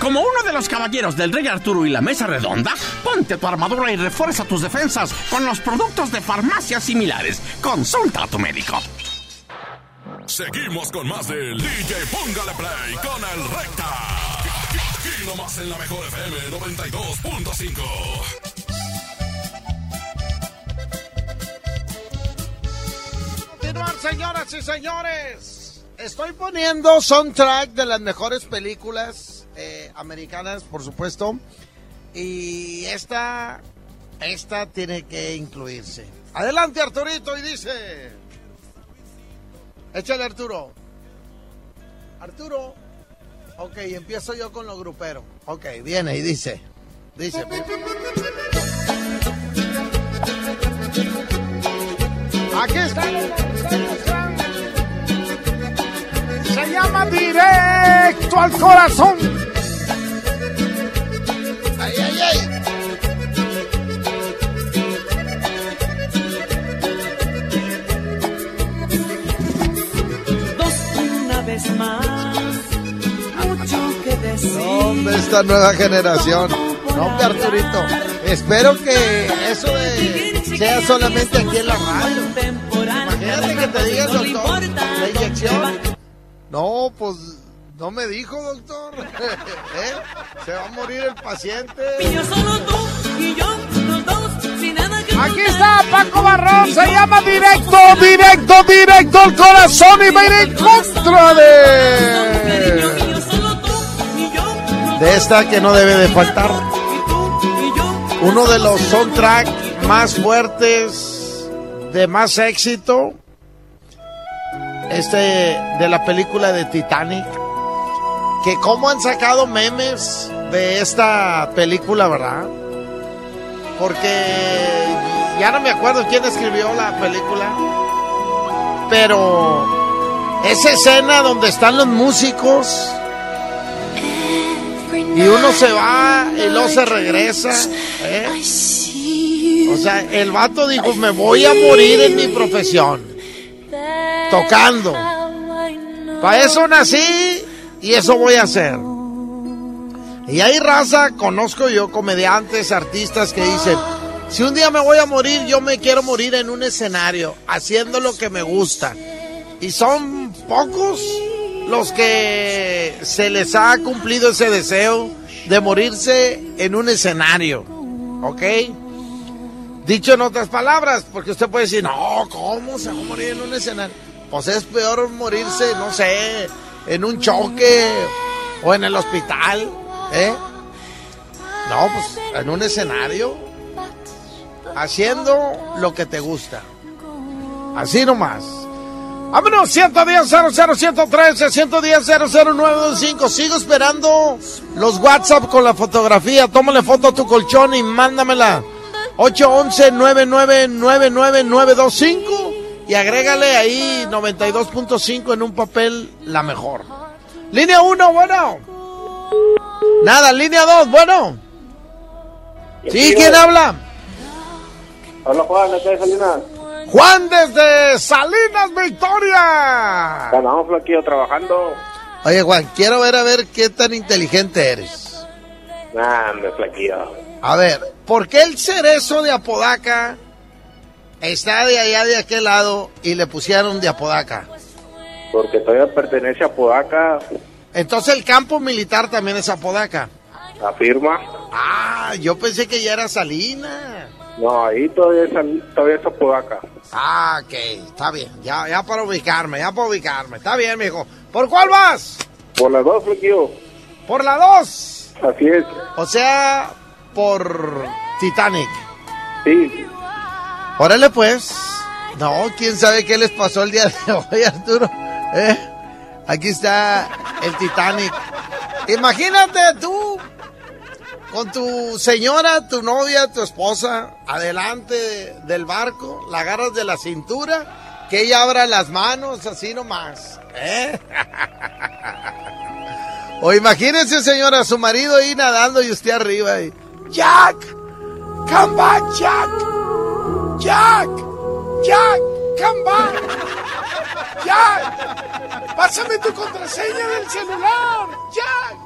Como uno de los caballeros del Rey Arturo y la Mesa Redonda, ponte tu armadura y refuerza tus defensas con los productos de farmacias similares. Consulta a tu médico. Seguimos con más del DJ Póngale Play con el Recta. Aquí nomás en la mejor FM 92.5. Continuar, señoras y señores. Estoy poniendo soundtrack de las mejores películas eh, americanas, por supuesto. Y esta, esta tiene que incluirse. Adelante, Arturito, y dice. Échale, Arturo. Arturo. Ok, empiezo yo con los gruperos. Ok, viene y dice. Dice. Aquí está. Se llama Directo al Corazón. Ay, ay, ay. Dos una vez más. Mucho que decir. Hombre, esta nueva generación. Hombre, Arturito. Espero que eso de sea solamente aquí en la radio. Imagínate que te diga el doctor la inyección. No, pues no me dijo, doctor. ¿Eh? Se va a morir el paciente. Aquí está Paco Barrón, se llama directo, directo, directo al corazón y va a ir en contra de... De esta que no debe de faltar. Uno de los soundtrack más fuertes, de más éxito. Este de la película de Titanic. Que cómo han sacado memes de esta película, ¿verdad? Porque ya no me acuerdo quién escribió la película. Pero esa escena donde están los músicos Y uno se va y luego se regresa. ¿eh? O sea, el vato dijo, me voy a morir en mi profesión. Tocando. Para eso nací y eso voy a hacer. Y hay raza, conozco yo, comediantes, artistas que dicen, si un día me voy a morir, yo me quiero morir en un escenario, haciendo lo que me gusta. Y son pocos los que se les ha cumplido ese deseo de morirse en un escenario. ¿Ok? Dicho en otras palabras, porque usted puede decir, no, ¿cómo se va a morir en un escenario? Pues es peor morirse, no sé, en un choque o en el hospital, ¿eh? No, pues en un escenario, haciendo lo que te gusta. Así nomás. Vámonos, 110 00 113 110 00925. Sigo esperando los WhatsApp con la fotografía. Tómale foto a tu colchón y mándamela. 811-9999925 y agrégale ahí 92.5 en un papel la mejor. Línea 1, bueno. Nada, línea 2, bueno. Sí, ¿quién habla? Hola Juan, acá de Salinas. Juan desde Salinas Victoria. Andamos flaquillo trabajando. Oye Juan, quiero ver a ver qué tan inteligente eres. Nah, me flaquillo. A ver, ¿por qué el cerezo de Apodaca está de allá de aquel lado y le pusieron de Apodaca? Porque todavía pertenece a Podaca. Entonces el campo militar también es Apodaca. Afirma. Ah, yo pensé que ya era Salina. No, ahí todavía es, todavía es Apodaca. Ah, ok, está bien. Ya, ya para ubicarme, ya para ubicarme. Está bien, mijo. ¿Por cuál vas? Por las dos, flaquillo. Por la 2. Así es. O sea, por Titanic. Sí. Órale pues. No, quién sabe qué les pasó el día de hoy, Arturo. ¿Eh? Aquí está el Titanic. Imagínate tú con tu señora, tu novia, tu esposa, adelante del barco, la agarras de la cintura, que ella abra las manos así nomás. ¿eh? O imagínense, señora, su marido ahí nadando y usted arriba. Y, Jack, come Jack. Jack, Jack, come back. Jack, pásame tu contraseña del celular. Jack.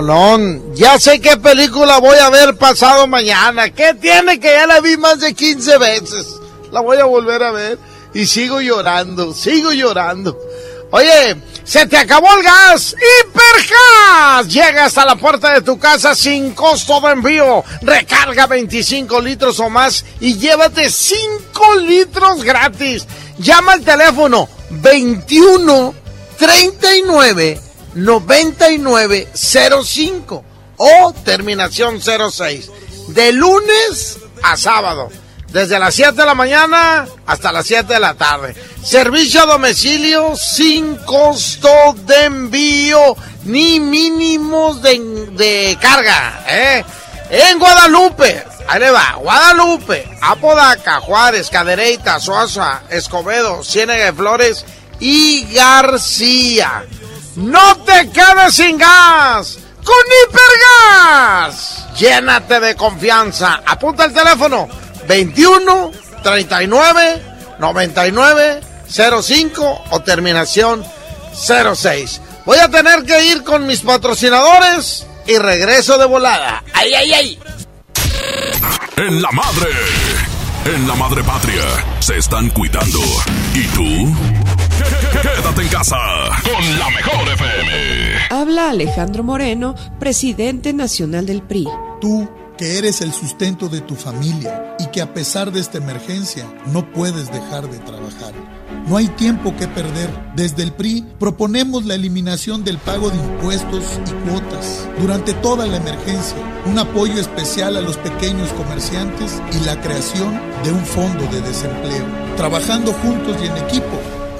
Rolonón. Ya sé qué película voy a ver pasado mañana. ¿Qué tiene que ya la vi más de 15 veces? La voy a volver a ver. Y sigo llorando, sigo llorando. Oye, se te acabó el gas. Hipergas. Llega hasta la puerta de tu casa sin costo de envío. Recarga 25 litros o más y llévate 5 litros gratis. Llama al teléfono 21 39 99 05 o terminación 06. De lunes a sábado. Desde las 7 de la mañana hasta las 7 de la tarde. Servicio a domicilio sin costo de envío ni mínimos de, de carga. ¿eh? En Guadalupe, ahí le va, Guadalupe, Apodaca, Juárez, Cadereyta, Soaza, Escobedo, Ciénega de Flores y García. No te quedes sin gas. Con Hipergas. Llénate de confianza. Apunta el teléfono 21 39 99 05 o terminación 06. Voy a tener que ir con mis patrocinadores y regreso de volada. ¡Ay, ay, ay! En la madre. En la madre patria. Se están cuidando. ¿Y tú? Quédate en casa. Con la mejor FM. Habla Alejandro Moreno, presidente nacional del PRI. Tú, que eres el sustento de tu familia y que a pesar de esta emergencia no puedes dejar de trabajar. No hay tiempo que perder. Desde el PRI proponemos la eliminación del pago de impuestos y cuotas durante toda la emergencia, un apoyo especial a los pequeños comerciantes y la creación de un fondo de desempleo. Trabajando juntos y en equipo,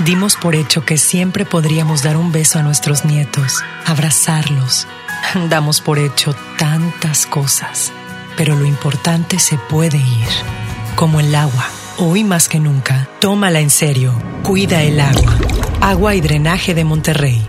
Dimos por hecho que siempre podríamos dar un beso a nuestros nietos, abrazarlos. Damos por hecho tantas cosas, pero lo importante se puede ir, como el agua. Hoy más que nunca, tómala en serio. Cuida el agua. Agua y Drenaje de Monterrey,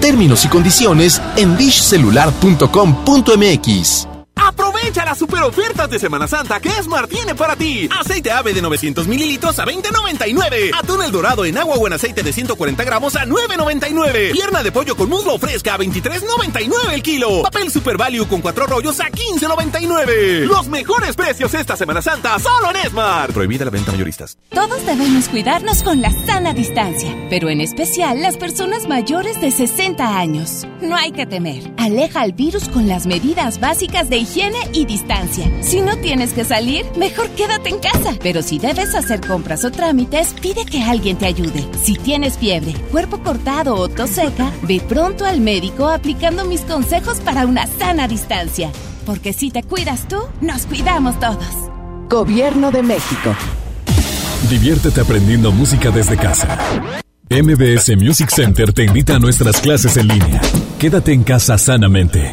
Términos y condiciones en dishcelular.com.mx. las super ofertas de Semana Santa que Smart tiene para ti. Aceite ave de 900 mililitros a 20.99. Atún el dorado en agua o en aceite de 140 gramos a 9.99. Pierna de pollo con muslo fresca a 23.99 el kilo. Papel Super Value con cuatro rollos a 15.99. Los mejores precios esta Semana Santa solo en Smart. Prohibida la venta mayoristas. Todos debemos cuidarnos con la sana distancia, pero en especial las personas mayores de 60 años. No hay que temer. Aleja al virus con las medidas básicas de higiene y distancia. Si no tienes que salir, mejor quédate en casa. Pero si debes hacer compras o trámites, pide que alguien te ayude. Si tienes fiebre, cuerpo cortado o tos seca, ve pronto al médico aplicando mis consejos para una sana distancia. Porque si te cuidas tú, nos cuidamos todos. Gobierno de México. Diviértete aprendiendo música desde casa. MBS Music Center te invita a nuestras clases en línea. Quédate en casa sanamente.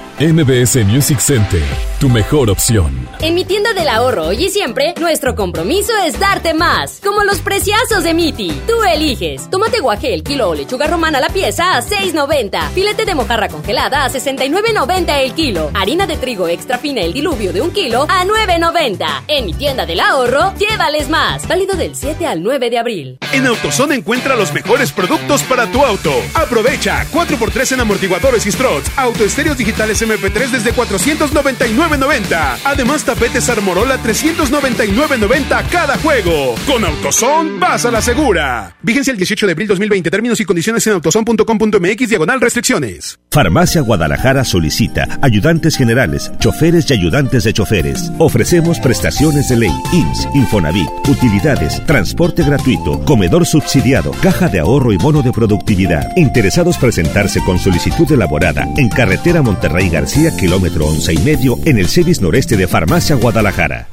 MBS Music Center, tu mejor opción. En mi tienda del ahorro hoy y siempre, nuestro compromiso es darte más. Como los preciazos de Miti. Tú eliges. Tomate guaje el kilo o lechuga romana la pieza a 6.90. Filete de mojarra congelada a 69.90 el kilo. Harina de trigo extra fina el diluvio de un kilo a 9.90. En mi tienda del ahorro, llévales más. Válido del 7 al 9 de abril. En AutoZone encuentra los mejores productos para tu auto. Aprovecha 4x3 en amortiguadores y struts, autoestéreos digitales MP3 desde 499.90. Además, tapetes Armorola 399.90 cada juego. Con AutoZone, vas a la segura. Vigencia el 18 de abril 2020. Términos y condiciones en autozone.com.mx diagonal restricciones. Farmacia Guadalajara solicita ayudantes generales, choferes y ayudantes de choferes. Ofrecemos prestaciones de ley, IMSS, Infonavit, utilidades, transporte gratuito, comedor subsidiado, caja de ahorro y bono de productividad. Interesados presentarse con solicitud elaborada en carretera Monterrey García, kilómetro once y medio, en el CEDIS noreste de Farmacia Guadalajara.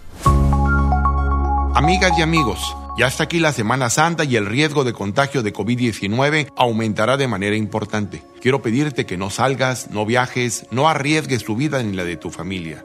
Amigas y amigos, ya está aquí la Semana Santa y el riesgo de contagio de COVID-19 aumentará de manera importante. Quiero pedirte que no salgas, no viajes, no arriesgues tu vida ni la de tu familia.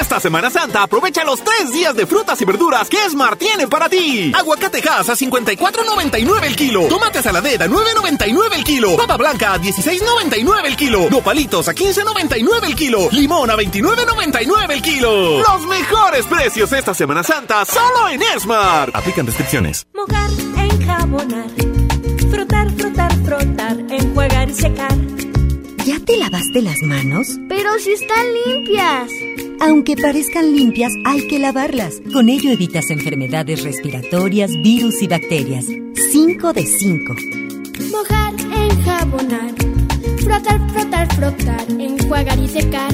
Esta Semana Santa aprovecha los tres días de frutas y verduras que Smart tiene para ti. Aguacate Hass a 54.99 el kilo. Tomate saladera a 9.99 el kilo. Papa blanca a 16.99 el kilo. Nopalitos a 15.99 el kilo. Limón a 29.99 el kilo. Los mejores precios esta Semana Santa solo en Smart. Aplican restricciones. Mojar, enjabonar, frotar, frotar, frotar, enjuagar y secar. ¿Ya te lavaste las manos? Pero si están limpias. Aunque parezcan limpias, hay que lavarlas. Con ello evitas enfermedades respiratorias, virus y bacterias. 5 de 5. Mojar, enjabonar, frotar, frotar, frotar, enjuagar y secar.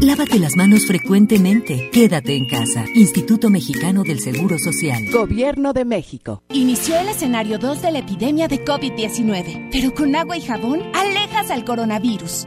Lávate las manos frecuentemente. Quédate en casa. Instituto Mexicano del Seguro Social. Gobierno de México. Inició el escenario 2 de la epidemia de COVID-19, pero con agua y jabón alejas al coronavirus.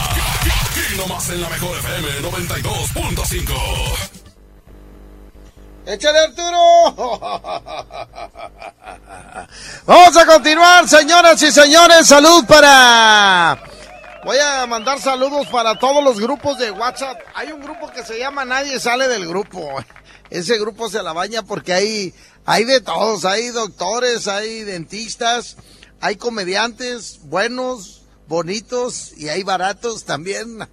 Aquí nomás en la mejor FM 92.5. ¡Échale Arturo! Vamos a continuar, señoras y señores. Salud para. Voy a mandar saludos para todos los grupos de WhatsApp. Hay un grupo que se llama Nadie sale del grupo. Ese grupo se la baña porque hay, hay de todos. Hay doctores, hay dentistas, hay comediantes buenos, bonitos y hay baratos también.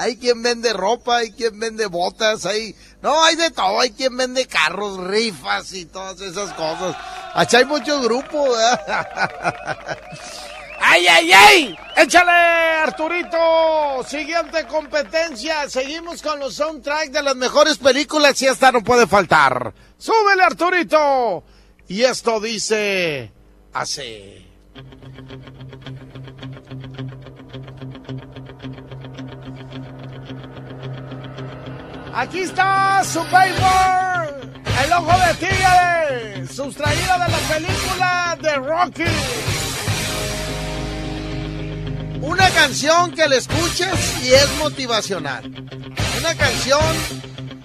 Hay quien vende ropa, hay quien vende botas, hay... No, hay de todo, hay quien vende carros, rifas y todas esas cosas. Aquí hay muchos grupos, ¿verdad? ¡Ay, ay, ay! ¡Échale, Arturito! Siguiente competencia. Seguimos con los soundtracks de las mejores películas y esta no puede faltar. ¡Súbele, Arturito! Y esto dice así. Aquí está su paper, el ojo de tigre, sustraído de la película de Rocky. Una canción que la escuches y es motivacional. Una canción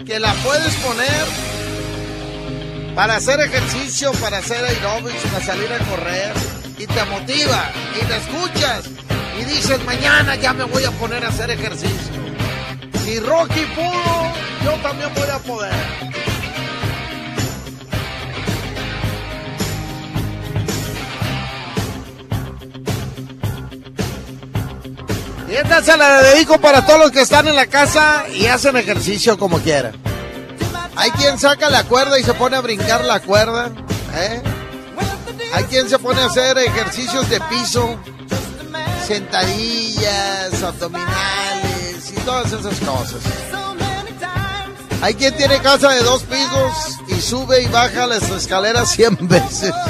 que la puedes poner para hacer ejercicio, para hacer aeróbics, para salir a correr y te motiva y la escuchas y dices mañana ya me voy a poner a hacer ejercicio. Si Rocky pudo, yo también voy a poder. Y esta se la dedico para todos los que están en la casa y hacen ejercicio como quieran. Hay quien saca la cuerda y se pone a brincar la cuerda. ¿eh? Hay quien se pone a hacer ejercicios de piso, sentadillas, abdominales y todas esas cosas. Hay quien tiene casa de dos pisos y sube y baja las escaleras 100 veces.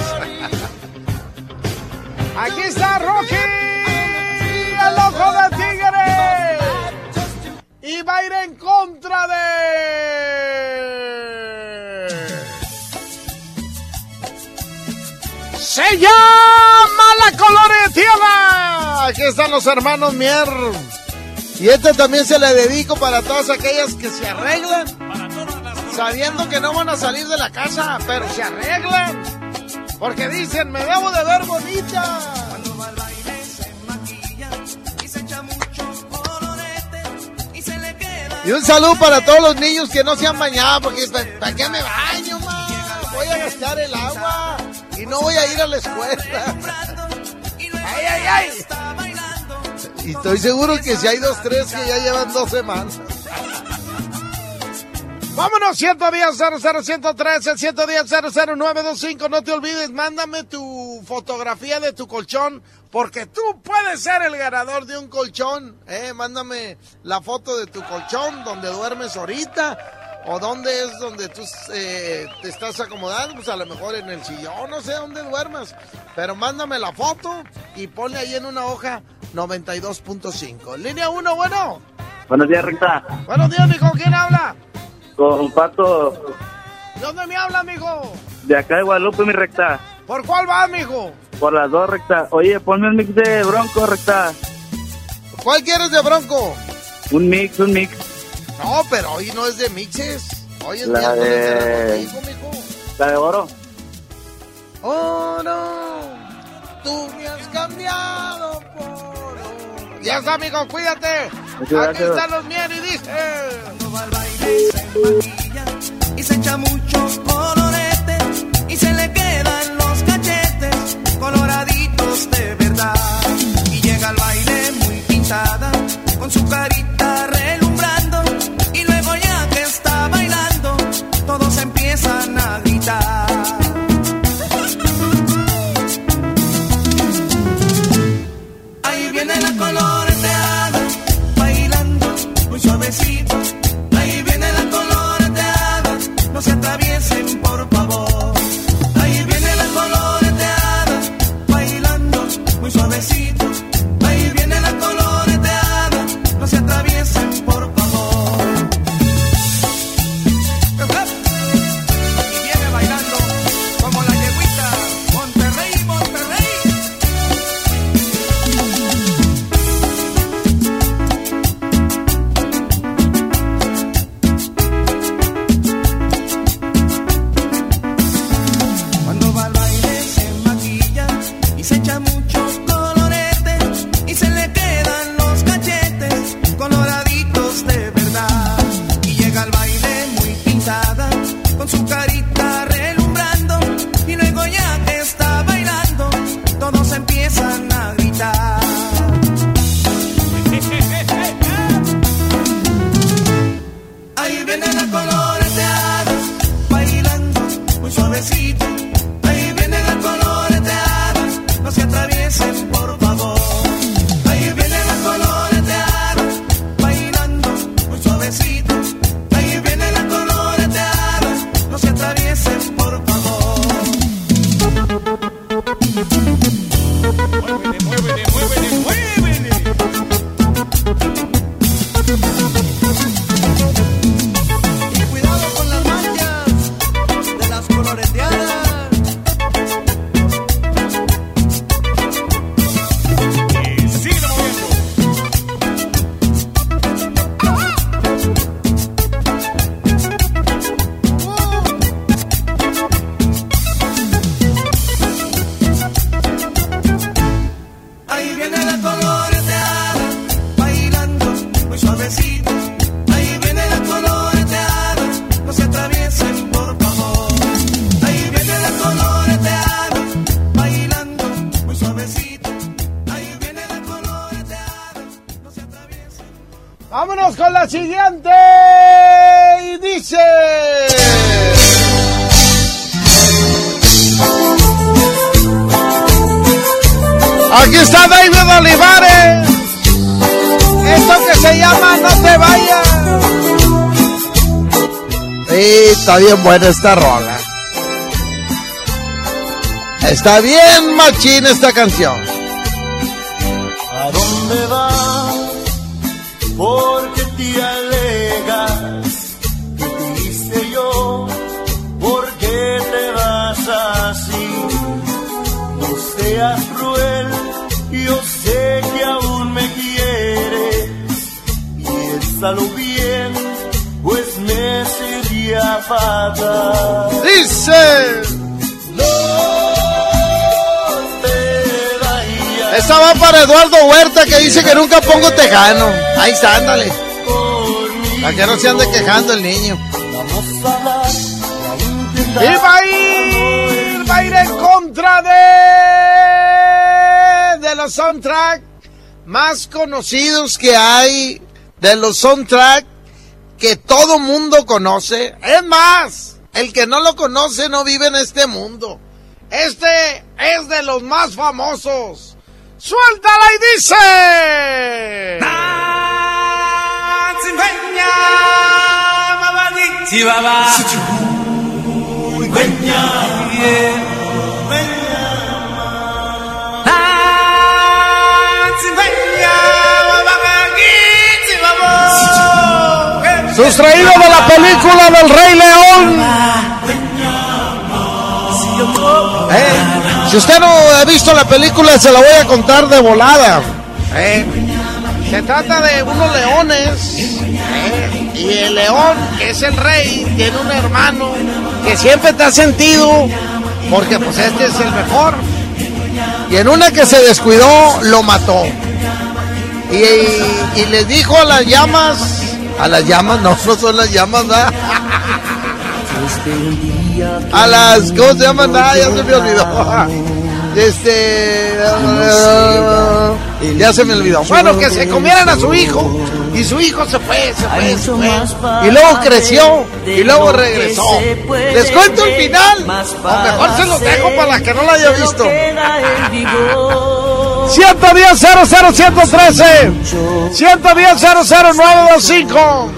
Aquí está Rocky, el ojo de tigre. Y va a ir en contra de... Se llama la coloretiva. Aquí están los hermanos Mier. Y este también se le dedico para todas aquellas que se arreglan. Sabiendo que no van a salir de la casa, pero se arreglan. Porque dicen, me debo de ver bonita. Y un saludo para todos los niños que no se han bañado, porque ¿para qué me baño, ma? Voy a gastar el agua y no voy a ir a la escuela. ¡Ay, ay, ay! Y estoy seguro que si hay dos, tres que ya llevan dos semanas. Vámonos, 110 00 113 110 00925. No te olvides, mándame tu fotografía de tu colchón, porque tú puedes ser el ganador de un colchón. Eh, mándame la foto de tu colchón, donde duermes ahorita, o dónde es donde tú eh, te estás acomodando, pues a lo mejor en el sillón, no sé dónde duermas. Pero mándame la foto y ponle ahí en una hoja 92.5. Línea 1, bueno. Buenos días, Recta. Buenos días, mijo. ¿Quién habla? Con Pato, ¿De dónde me habla, mijo? de acá de Guadalupe, mi Recta. ¿Por cuál va, mijo? Por las dos, Recta. Oye, ponme un mix de Bronco, Recta. ¿Cuál quieres de Bronco? Un mix, un mix. No, pero hoy no es de mixes. Hoy es La de de... Mijo. La de oro. Oh, no. Tú me has cambiado por oro. Ya está, amigo, cuídate. Muchas Aquí gracias. están los miel y dice. y se echa mucho colorete y se le quedan los cachetes coloraditos de verdad y llega al baile muy pintada con su carita siguiente. Y dice... Aquí está David Olivares. Esto que se llama No te vayas. Sí, está bien buena esta rola. Está bien machín esta canción. ¿A dónde fatal. Dice. No. Esta va para Eduardo Huerta que dice que nunca pongo tejano. Ahí está, ándale. Para que no se ande quejando el niño. Y va a ir, va a ir en contra de, de los soundtrack más conocidos que hay, de los soundtrack que todo mundo conoce. Es más, el que no lo conoce no vive en este mundo. Este es de los más famosos. ¡Suéltala y dice! Sustraído de la película del Rey León. Eh, Si usted no ha visto la película, se la voy a contar de volada. Eh, Se trata de unos leones. eh, Y el león, que es el rey, tiene un hermano que siempre te ha sentido. Porque pues este es el mejor. Y en una que se descuidó, lo mató. Y, y le dijo a las llamas, a las llamas, no, no son las llamas, ¿verdad? A las, ¿cómo se llaman? Ah, ya se me olvidó. Este, ya se me olvidó. Bueno, que se comieran a su hijo. Y su hijo se fue, se fue, se fue. Y luego creció. Y luego regresó. ¿Les cuento el final? O mejor se los dejo para la que no lo haya visto. 110 00113 110 00925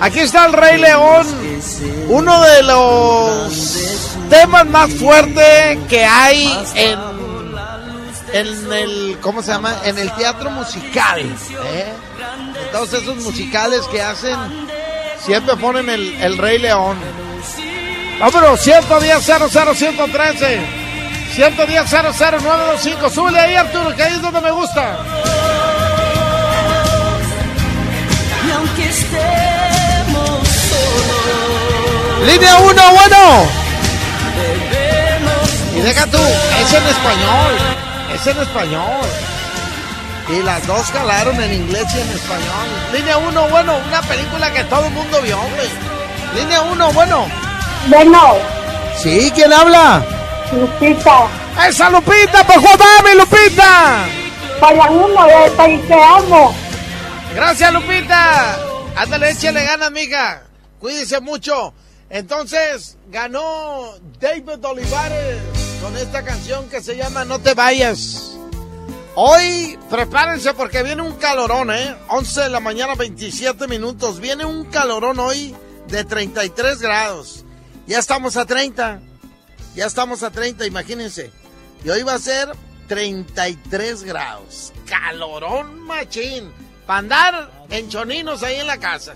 Aquí está el Rey León. Uno de los temas más fuertes que hay en, en el, ¿cómo se llama? En el teatro musical. ¿eh? Todos esos musicales que hacen, siempre ponen el, el Rey León. Vámonos, 110 00113 110 00925 Súbele ahí, Arturo, que ahí es donde me gusta. Y aunque estemos solos, Línea 1, bueno. Y deja tú, es en español. Es en español. Y las dos calaron en inglés y en español. Línea 1, bueno, una película que todo el mundo vio, hombre. Línea 1, bueno. Bueno, Sí, ¿quién habla? Lupita, ¡Esa Lupita! ¡Pues dame, Lupita! para uno de país te amo. Gracias, Lupita. Ándale, échale ganas, mija. Cuídese mucho. Entonces, ganó David Olivares con esta canción que se llama No te vayas. Hoy, prepárense porque viene un calorón, ¿eh? 11 de la mañana, 27 minutos. Viene un calorón hoy de 33 grados. Ya estamos a 30. Ya estamos a 30, imagínense. Y hoy va a ser 33 grados. Calorón machín. Para andar en choninos ahí en la casa.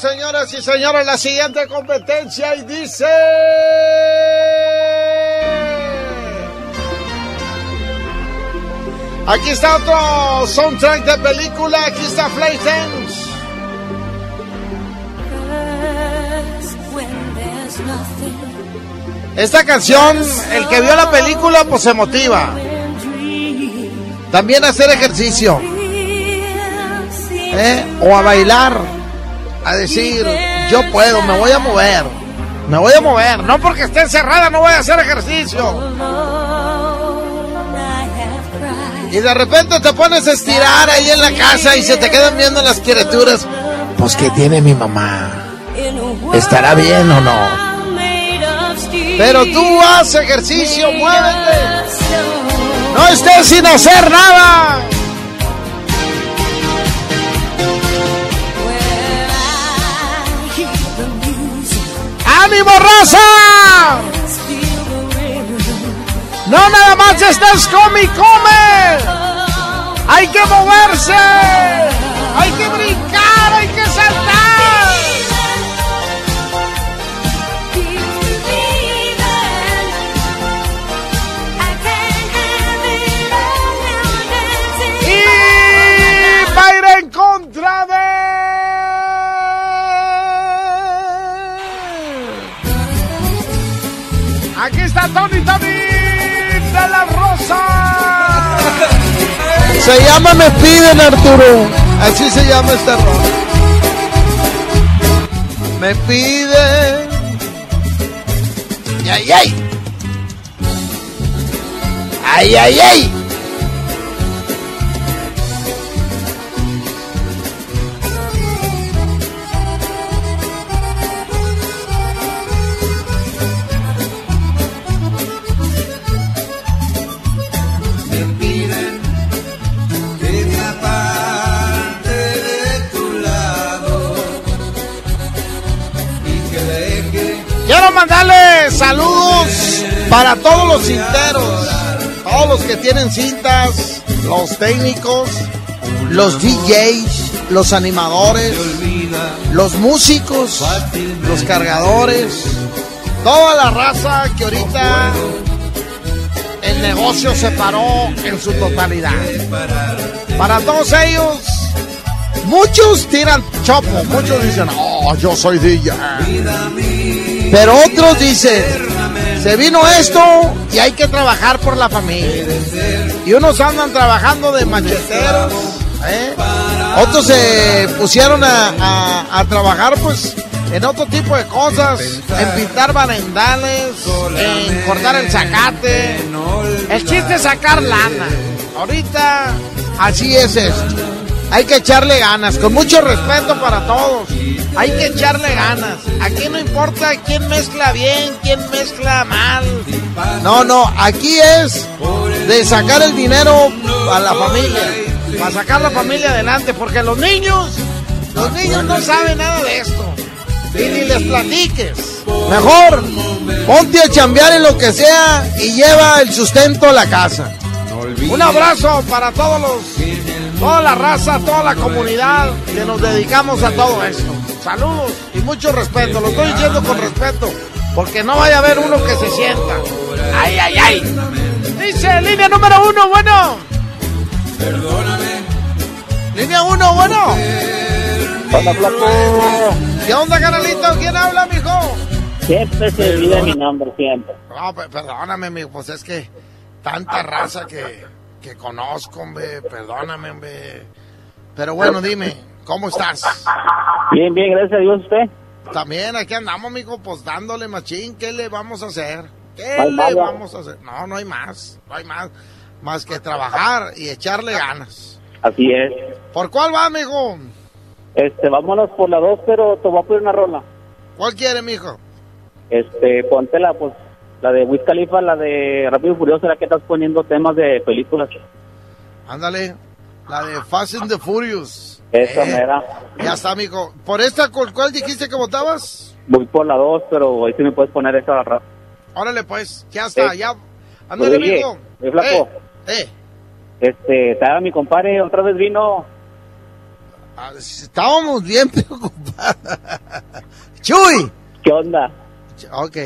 Señoras y señores, la siguiente competencia y dice... Aquí está otro soundtrack de película, aquí está Flaytens. Esta canción, el que vio la película, pues se motiva. También a hacer ejercicio. ¿eh? O a bailar. A decir, yo puedo, me voy a mover. Me voy a mover. No porque esté encerrada, no voy a hacer ejercicio. Y de repente te pones a estirar ahí en la casa y se te quedan viendo las criaturas. Pues que tiene mi mamá. ¿Estará bien o no? Pero tú haz ejercicio, muévete. No estés sin hacer nada. ¡Ánimo, raza! No nada más estás come y come. Hay que moverse. Hay que brincar, Tony Tony de la Rosa. Se llama Me Piden Arturo. Así se llama esta rola. Me piden. ¡Ay, ay! ¡Ay, ay, ay! Los cinteros, todos los que tienen cintas, los técnicos, los DJs, los animadores, los músicos, los cargadores, toda la raza que ahorita el negocio se paró en su totalidad. Para todos ellos, muchos tiran chopo, muchos dicen, oh, yo soy DJ. Pero otros dicen, se vino esto y hay que trabajar por la familia. Y unos andan trabajando de macheteros, ¿eh? otros se pusieron a, trabajar pues en otro tipo de cosas, en pintar barandales, en cortar el zacate. El chiste es sacar lana. Ahorita así es esto. Hay que echarle ganas, con mucho respeto para todos. Hay que echarle ganas. Aquí no importa quién mezcla bien, quién mezcla mal. No, no, aquí es de sacar el dinero a la familia, para sacar la familia adelante, porque los niños, los niños no saben nada de esto. Y ni les platiques. Mejor ponte a chambear en lo que sea y lleva el sustento a la casa. Un abrazo para todos los, toda la raza, toda la comunidad que nos dedicamos a todo esto. Saludos y mucho respeto. Lo estoy diciendo con respeto, porque no vaya a haber uno que se sienta. Ay, ay, ay. Dice línea número uno, bueno. Línea uno, bueno. Hola, flaco. ¿Qué onda, canalito? ¿Quién habla, mijo? Siempre se olvida mi nombre, siempre. No, pe- perdóname, mijo, pues es que tanta raza que, que conozco, hombre, perdóname, hombre. Pero bueno, dime, ¿cómo estás? Bien, bien, gracias a Dios usted. También aquí andamos, mijo, pues dándole machín. ¿Qué le vamos a hacer? ¿Qué le vamos a hacer? No, no hay más. No hay más. Más que trabajar y echarle ganas. Así es. ¿Por cuál va, mijo? Este, vámonos por la dos, pero te voy a poner una rola. ¿Cuál quiere, mijo? Este, póntela, pues, la de Wiz Khalifa, la de Rápido y Furioso, la que estás poniendo temas de películas. Ándale. La de Fast and the Furious. Esa Eh, mera. Ya está, mijo. ¿Por esta con cuál dijiste que votabas? Voy por la dos, pero ahí sí me puedes poner esa rap. Órale, pues. Ya está, Eh, ya. Ándale, oye, mijo. eh, flaco. Eh, eh. Este, te haga mi compadre, otra vez vino. Ah, Estábamos bien preocupados. ¡Chuy! ¿Qué onda? Ok.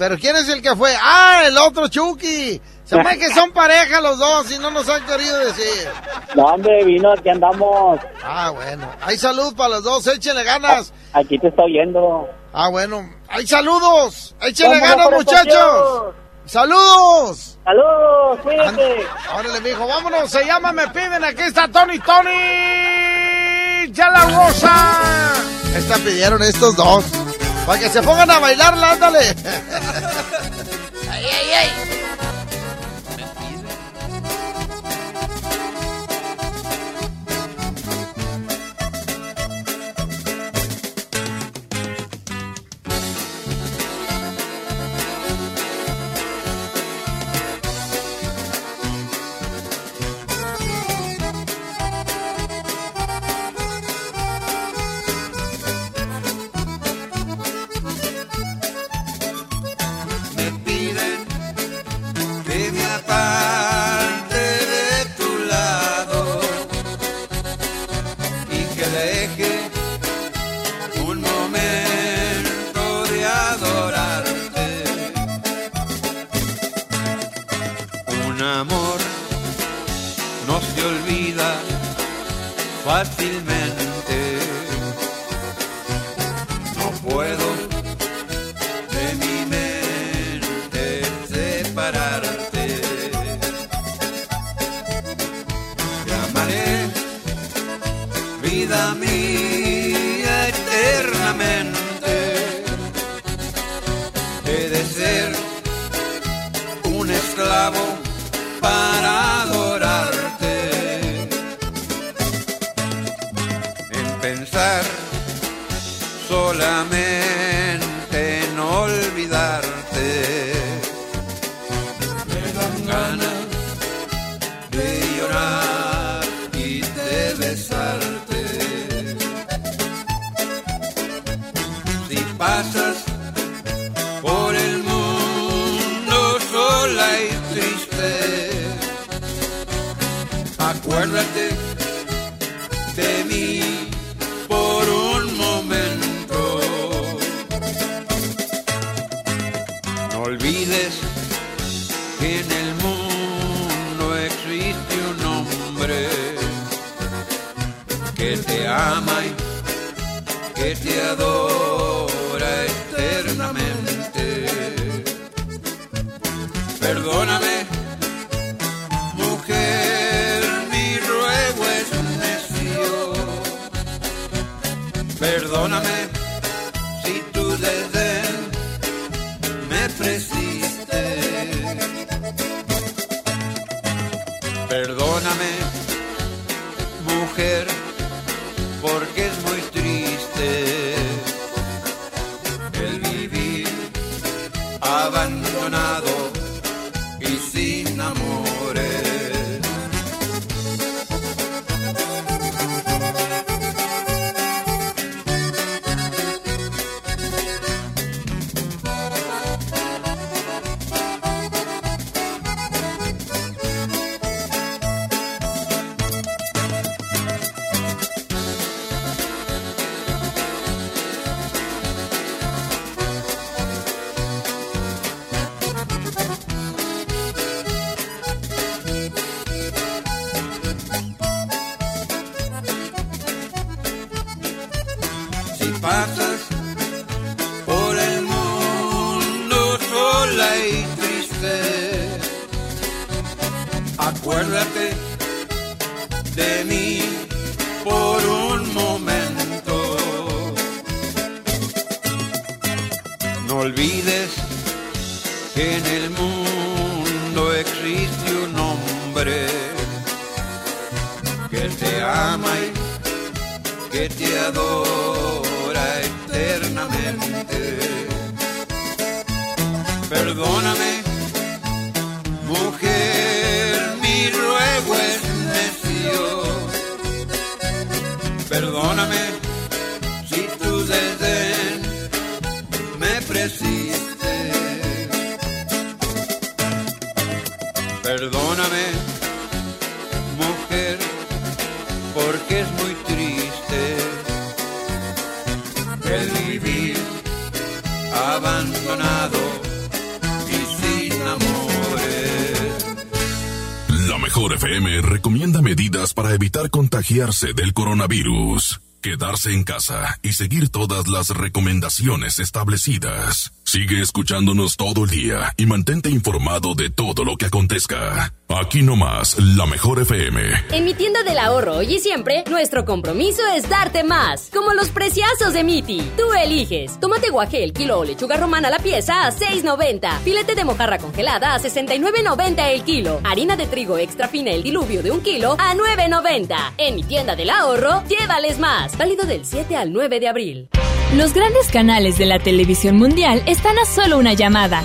¿Pero quién es el que fue? ¡Ah, el otro Chucky! Se ve que son pareja los dos y no nos han querido decir. No, hombre, vino, aquí andamos. Ah, bueno. Hay salud para los dos, échenle ganas. Aquí te está oyendo. Ah, bueno. Hay saludos. Échenle ganas, muchachos. ¡Saludos! ¡Saludos! ¡Cuídate! Órale, mijo, vámonos. Se llama Me Piden. Aquí está Tony Tony. ¡Ya la goza! Esta pidieron estos dos. Para que se pongan a bailarla, ándale. ¡Ay, ay, ay! Solamente del coronavirus. Quedarse en casa y seguir todas las recomendaciones establecidas. Sigue escuchándonos todo el día y mantente informado de todo lo que acontezca. Aquí nomás, la mejor FM. En mi tienda del ahorro hoy y siempre, nuestro compromiso es darte más. Como los preciazos de Miti. Tú eliges. Tomate guaje el kilo o lechuga romana la pieza a 6.90. Filete de mojarra congelada a 69.90 el kilo. Harina de trigo extra fina el diluvio de un kilo a 9.90. En mi tienda del ahorro, llévales más. Válido del 7 al 9 de abril. Los grandes canales de la televisión mundial están a solo una llamada.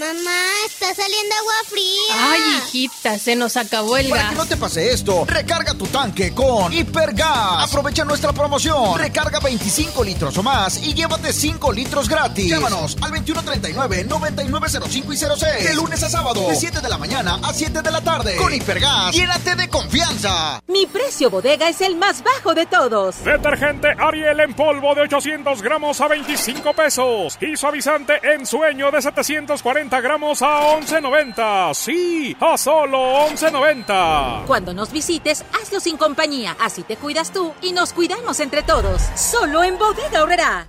Mamá, está saliendo agua fría. Ay, hijita, se nos acabó el Para gas. que no te pase esto, recarga tu tanque con Hipergas. Aprovecha nuestra promoción. Recarga 25 litros o más y llévate 5 litros gratis. Llámanos al 2139-9905 y 06. De lunes a sábado, de 7 de la mañana a 7 de la tarde. Con Hipergas, llénate de confianza. Mi precio bodega es el más bajo de todos. Detergente Ariel en polvo de 800 gramos a 25 pesos. Y suavizante en sueño de 740 gramos a 11.90. Sí, a solo 11.90. Cuando nos visites, hazlo sin compañía. Así te cuidas tú y nos cuidamos entre todos. Solo en Bodega Horrera.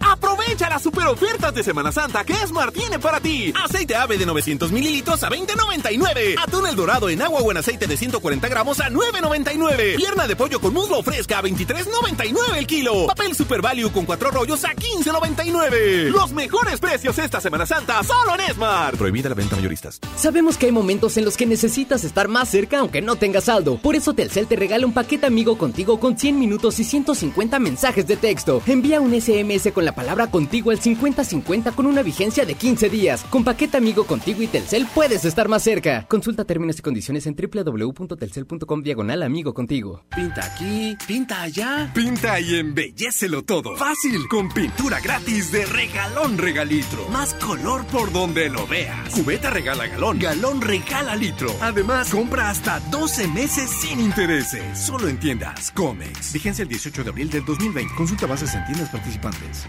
Aprovecha las super ofertas de Semana Santa que Esmar tiene para ti. Aceite ave de 900 mililitros a 20.99. Atún el dorado en agua o en aceite de 140 gramos a 9.99. Pierna de pollo con muslo fresca a 23.99 el kilo. Papel Super Value con cuatro rollos a 15.99. Los mejores precios esta Semana Santa solo en Esmar. Prohibida la venta mayoristas. Sabemos que hay momentos en los que necesitas estar más cerca aunque no tengas saldo. Por eso Telcel te regala un paquete amigo contigo con 100 minutos y 150 mensajes de texto. Envía un SMS con la palabra contigo al 5050 con una vigencia de 15 días. Con paquete amigo contigo y Telcel puedes estar más cerca. Consulta términos y condiciones en www.telcel.com diagonal amigo contigo. Pinta aquí, pinta allá. Pinta y embellecelo todo. Fácil, con pintura gratis de regalón regalitro. Más color por donde lo veas. Cubeta regala galón, galón regala litro. Además, compra hasta 12 meses sin intereses. Solo en tiendas Comex. Vigencia el 18 de abril del 2020. Consulta bases en tiendas participantes.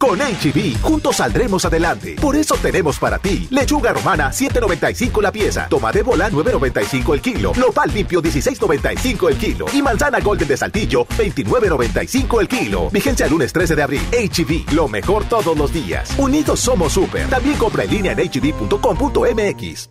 Con HB, juntos saldremos adelante. Por eso tenemos para ti lechuga romana 7.95 la pieza, tomate bola 9.95 el kilo, nopal limpio 16.95 el kilo y manzana golden de saltillo 29.95 el kilo. Vigencia lunes 13 de abril. HB, lo mejor todos los días. Unidos somos super. También compra en línea en hb.com.mx.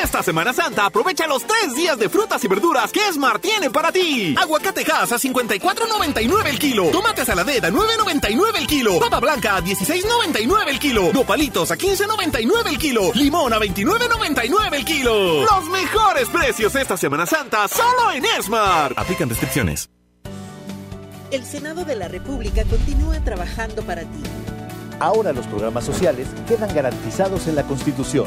Esta Semana Santa aprovecha los tres días de frutas y verduras que Smart tiene para ti. Aguacate Hass a 54.99 el kilo. Tomate saladera a 9.99 el kilo. Papa blanca a 16.99 el kilo. Nopalitos a 15.99 el kilo. Limón a 29.99 el kilo. Los mejores precios esta Semana Santa solo en Smart. Aplican restricciones. El Senado de la República continúa trabajando para ti. Ahora los programas sociales quedan garantizados en la Constitución.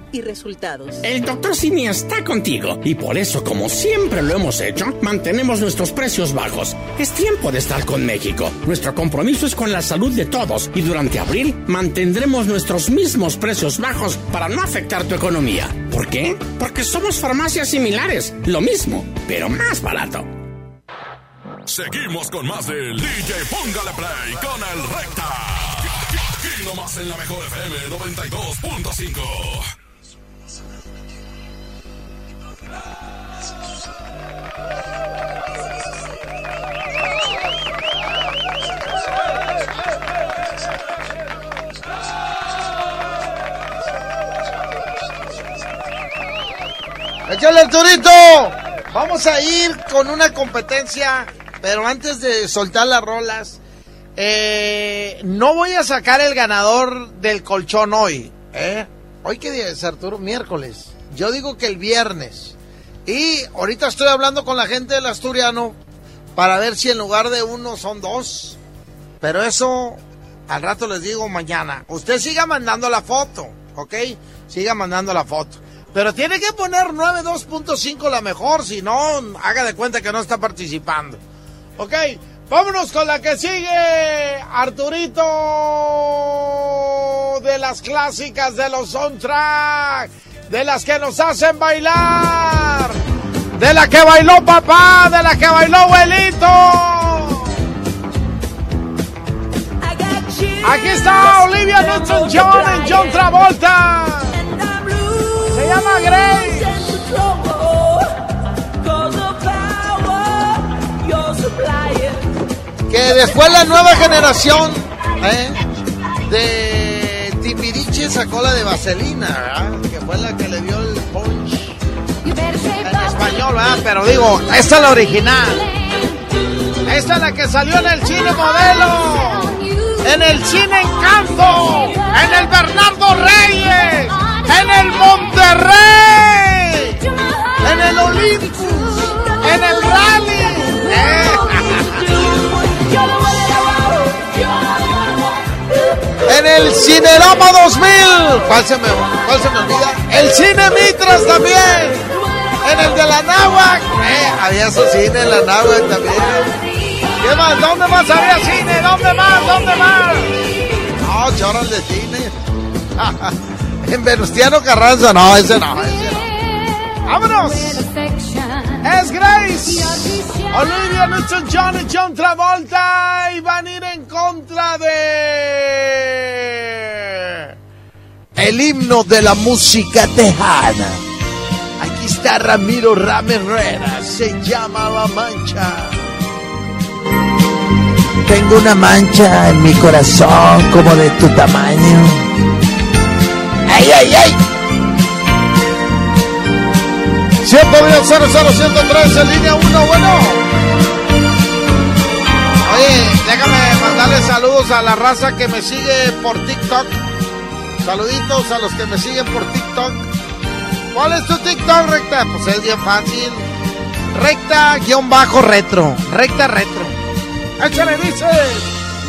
y resultados. El doctor Simi está contigo y por eso, como siempre lo hemos hecho, mantenemos nuestros precios bajos. Es tiempo de estar con México. Nuestro compromiso es con la salud de todos y durante abril mantendremos nuestros mismos precios bajos para no afectar tu economía. ¿Por qué? Porque somos farmacias similares, lo mismo, pero más barato. Seguimos con más del DJ Póngale Play con el Recta. Aquí nomás en la mejor FM 92.5. ¡Échale Arturito! Vamos a ir con una competencia, pero antes de soltar las rolas, eh, no voy a sacar el ganador del colchón hoy. ¿eh? ¿Hoy qué día es, Arturo? Miércoles. Yo digo que el viernes. Y ahorita estoy hablando con la gente del Asturiano para ver si en lugar de uno son dos. Pero eso al rato les digo mañana. Usted siga mandando la foto, ¿ok? Siga mandando la foto. Pero tiene que poner 92.5 la mejor, si no, haga de cuenta que no está participando. Ok, vámonos con la que sigue. Arturito de las clásicas de los soundtrack, de las que nos hacen bailar, de la que bailó papá, de la que bailó abuelito. Aquí está Olivia Newton-John en John Travolta. Se llama Grace. Que después la nueva generación ¿eh? de Timbiriche sacó la de Vaselina. Fue la que le dio el punch en español, ¿verdad? Pero digo, esta es la original. Esta es la que salió en el cine modelo. En el cine Encanto. En el Bernardo Reyes. En el Monterrey. En el Olympus. En el Rally. Eh. En el Cinerama 2000. ¿Cuál se me, cuál se me olvida? El Cine Mitras también. En el de la náhuac. Eh, había su cine en la náhuac también. ¿Qué más? ¿Dónde más había cine? ¿Dónde más? ¿Dónde más? No, choras de cine. en Venustiano Carranza, no, ese no, ese no. ¡Vámonos! Es Grace. Olivia Newton-John y John Travolta y van a ir en contra de el himno de la música tejana. Aquí está Ramiro Rame Herrera, se llama La Mancha. Tengo una mancha en mi corazón como de tu tamaño. ¡Ay, ay, ay! 110 en línea 1, bueno. Oye, déjame mandarle saludos a la raza que me sigue por TikTok. Saluditos a los que me siguen por TikTok. ¿Cuál es tu TikTok, recta? Pues es bien fácil. Recta guion bajo retro. Recta retro. Échale, dice.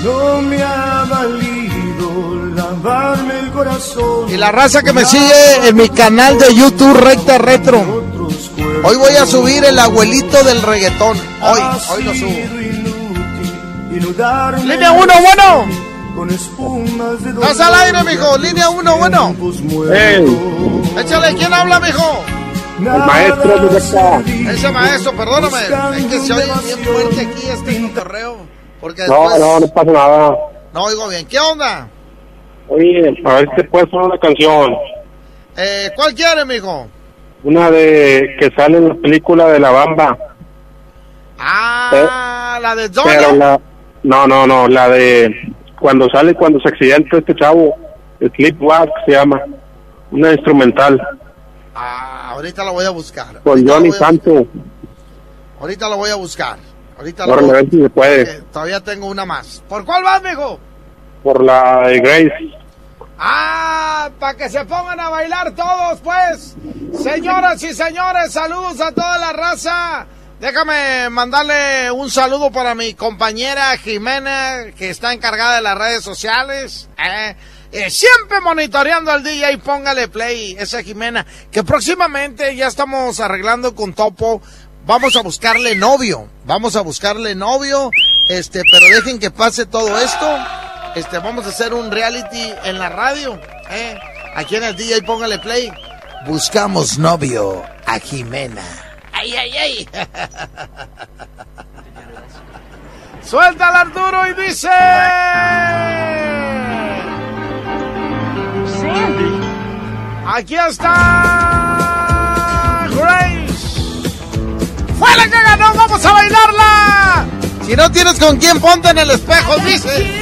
No me ha valido lavarme el corazón. Y la raza que me sigue en mi canal de YouTube Recta Retro. Hoy voy a subir el abuelito del reggaetón. Hoy, hoy lo subo. Línea 1, bueno. Estás al aire, mijo. Línea 1, bueno. Échale, ¿quién habla, mijo? El maestro de acá. Ese maestro, perdóname. Es que se oye bien fuerte aquí este correo. Porque No, después... no, no pasa nada. No oigo bien. ¿Qué onda? Oye, a ver si te puedes poner una canción. Eh, ¿Cuál quiere, mijo? Una de que sale en la película de La Bamba. Ah, la de Pero Doña. la... No, no, no, la de cuando sale, cuando se accidenta este chavo. Sleepwalk se llama. Una instrumental. Ah, ahorita la voy a buscar. Con Johnny voy a- Santo. Ahorita la voy a buscar. Ahorita la voy si se puede. Todavía tengo una más. ¿Por cuál vas, mijo? Por la de Grace. Ah, para que se pongan a bailar todos, pues. Señoras y señores, saludos a toda la raza. Déjame mandarle un saludo para mi compañera Jimena, que está encargada de las redes sociales. Eh, eh, siempre monitoreando al DJ, póngale play, esa Jimena. Que próximamente ya estamos arreglando con Topo. Vamos a buscarle novio. Vamos a buscarle novio. Este, pero dejen que pase todo esto. Este, vamos a hacer un reality en la radio. ¿eh? Aquí en el DJ, póngale play. Buscamos novio a Jimena. ¡Ay, ay, ay! Suéltala, Arturo, y dice... Sandy. Aquí está... Grace. ¡Fue la que ganó! ¡Vamos a bailarla! Si no tienes con quién, ponte en el espejo, dice.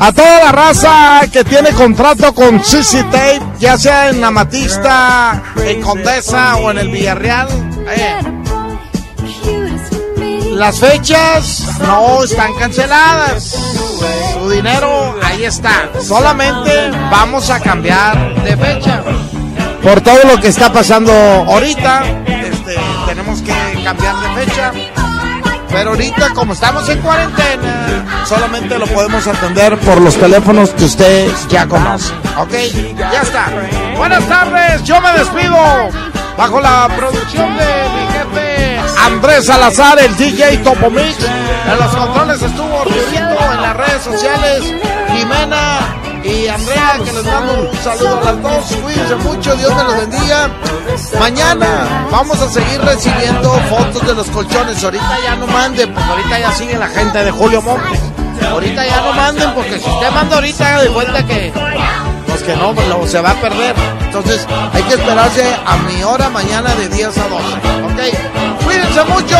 A toda la raza que tiene contrato con CC Tape, ya sea en Amatista, en Condesa o en el Villarreal, eh, las fechas no están canceladas. Su dinero ahí está. Solamente vamos a cambiar de fecha. Por todo lo que está pasando ahorita, este, tenemos que cambiar de fecha. Pero ahorita, como estamos en cuarentena, solamente lo podemos atender por los teléfonos que usted ya conoce. ¿Ok? Ya está. Buenas tardes, yo me despido. Bajo la producción de mi jefe Andrés Salazar, el DJ Topomix. En los controles estuvo Rudito, en las redes sociales Jimena y Andrea, que les mando un saludo a las dos. Cuídense mucho, Dios me los bendiga. Mañana vamos a seguir recibiendo fotos de los colchones. Ahorita ya no manden, porque ahorita ya sigue la gente de Julio Montes. Ahorita ya no manden, porque si usted manda ahorita, de cuenta que pues que no, lo- se va a perder. Entonces hay que esperarse a mi hora mañana de 10 a 12. ¿Ok? Cuídense mucho.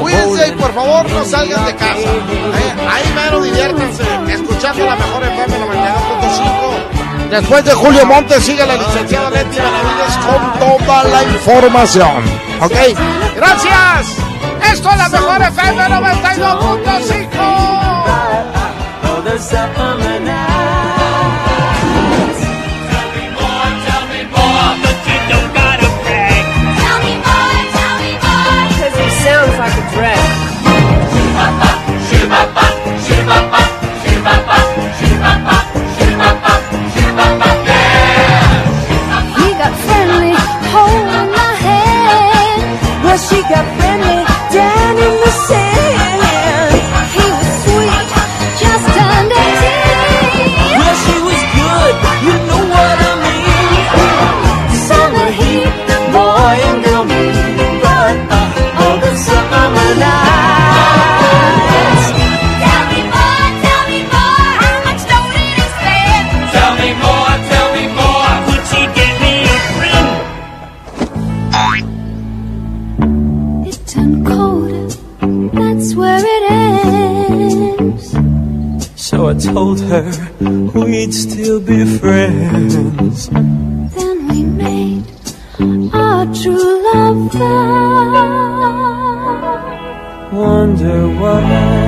Cuídense y por favor no salgan de casa. Eh, Ahí mero diviértanse escuchando la mejor FM 92.5. Después de Julio Montes sigue la licenciada Leti Benavides con toda la información. ¿Ok? Gracias. Esto es la mejor FM 92.5. she got told her we'd still be friends. Then we made our true love vow. Wonder what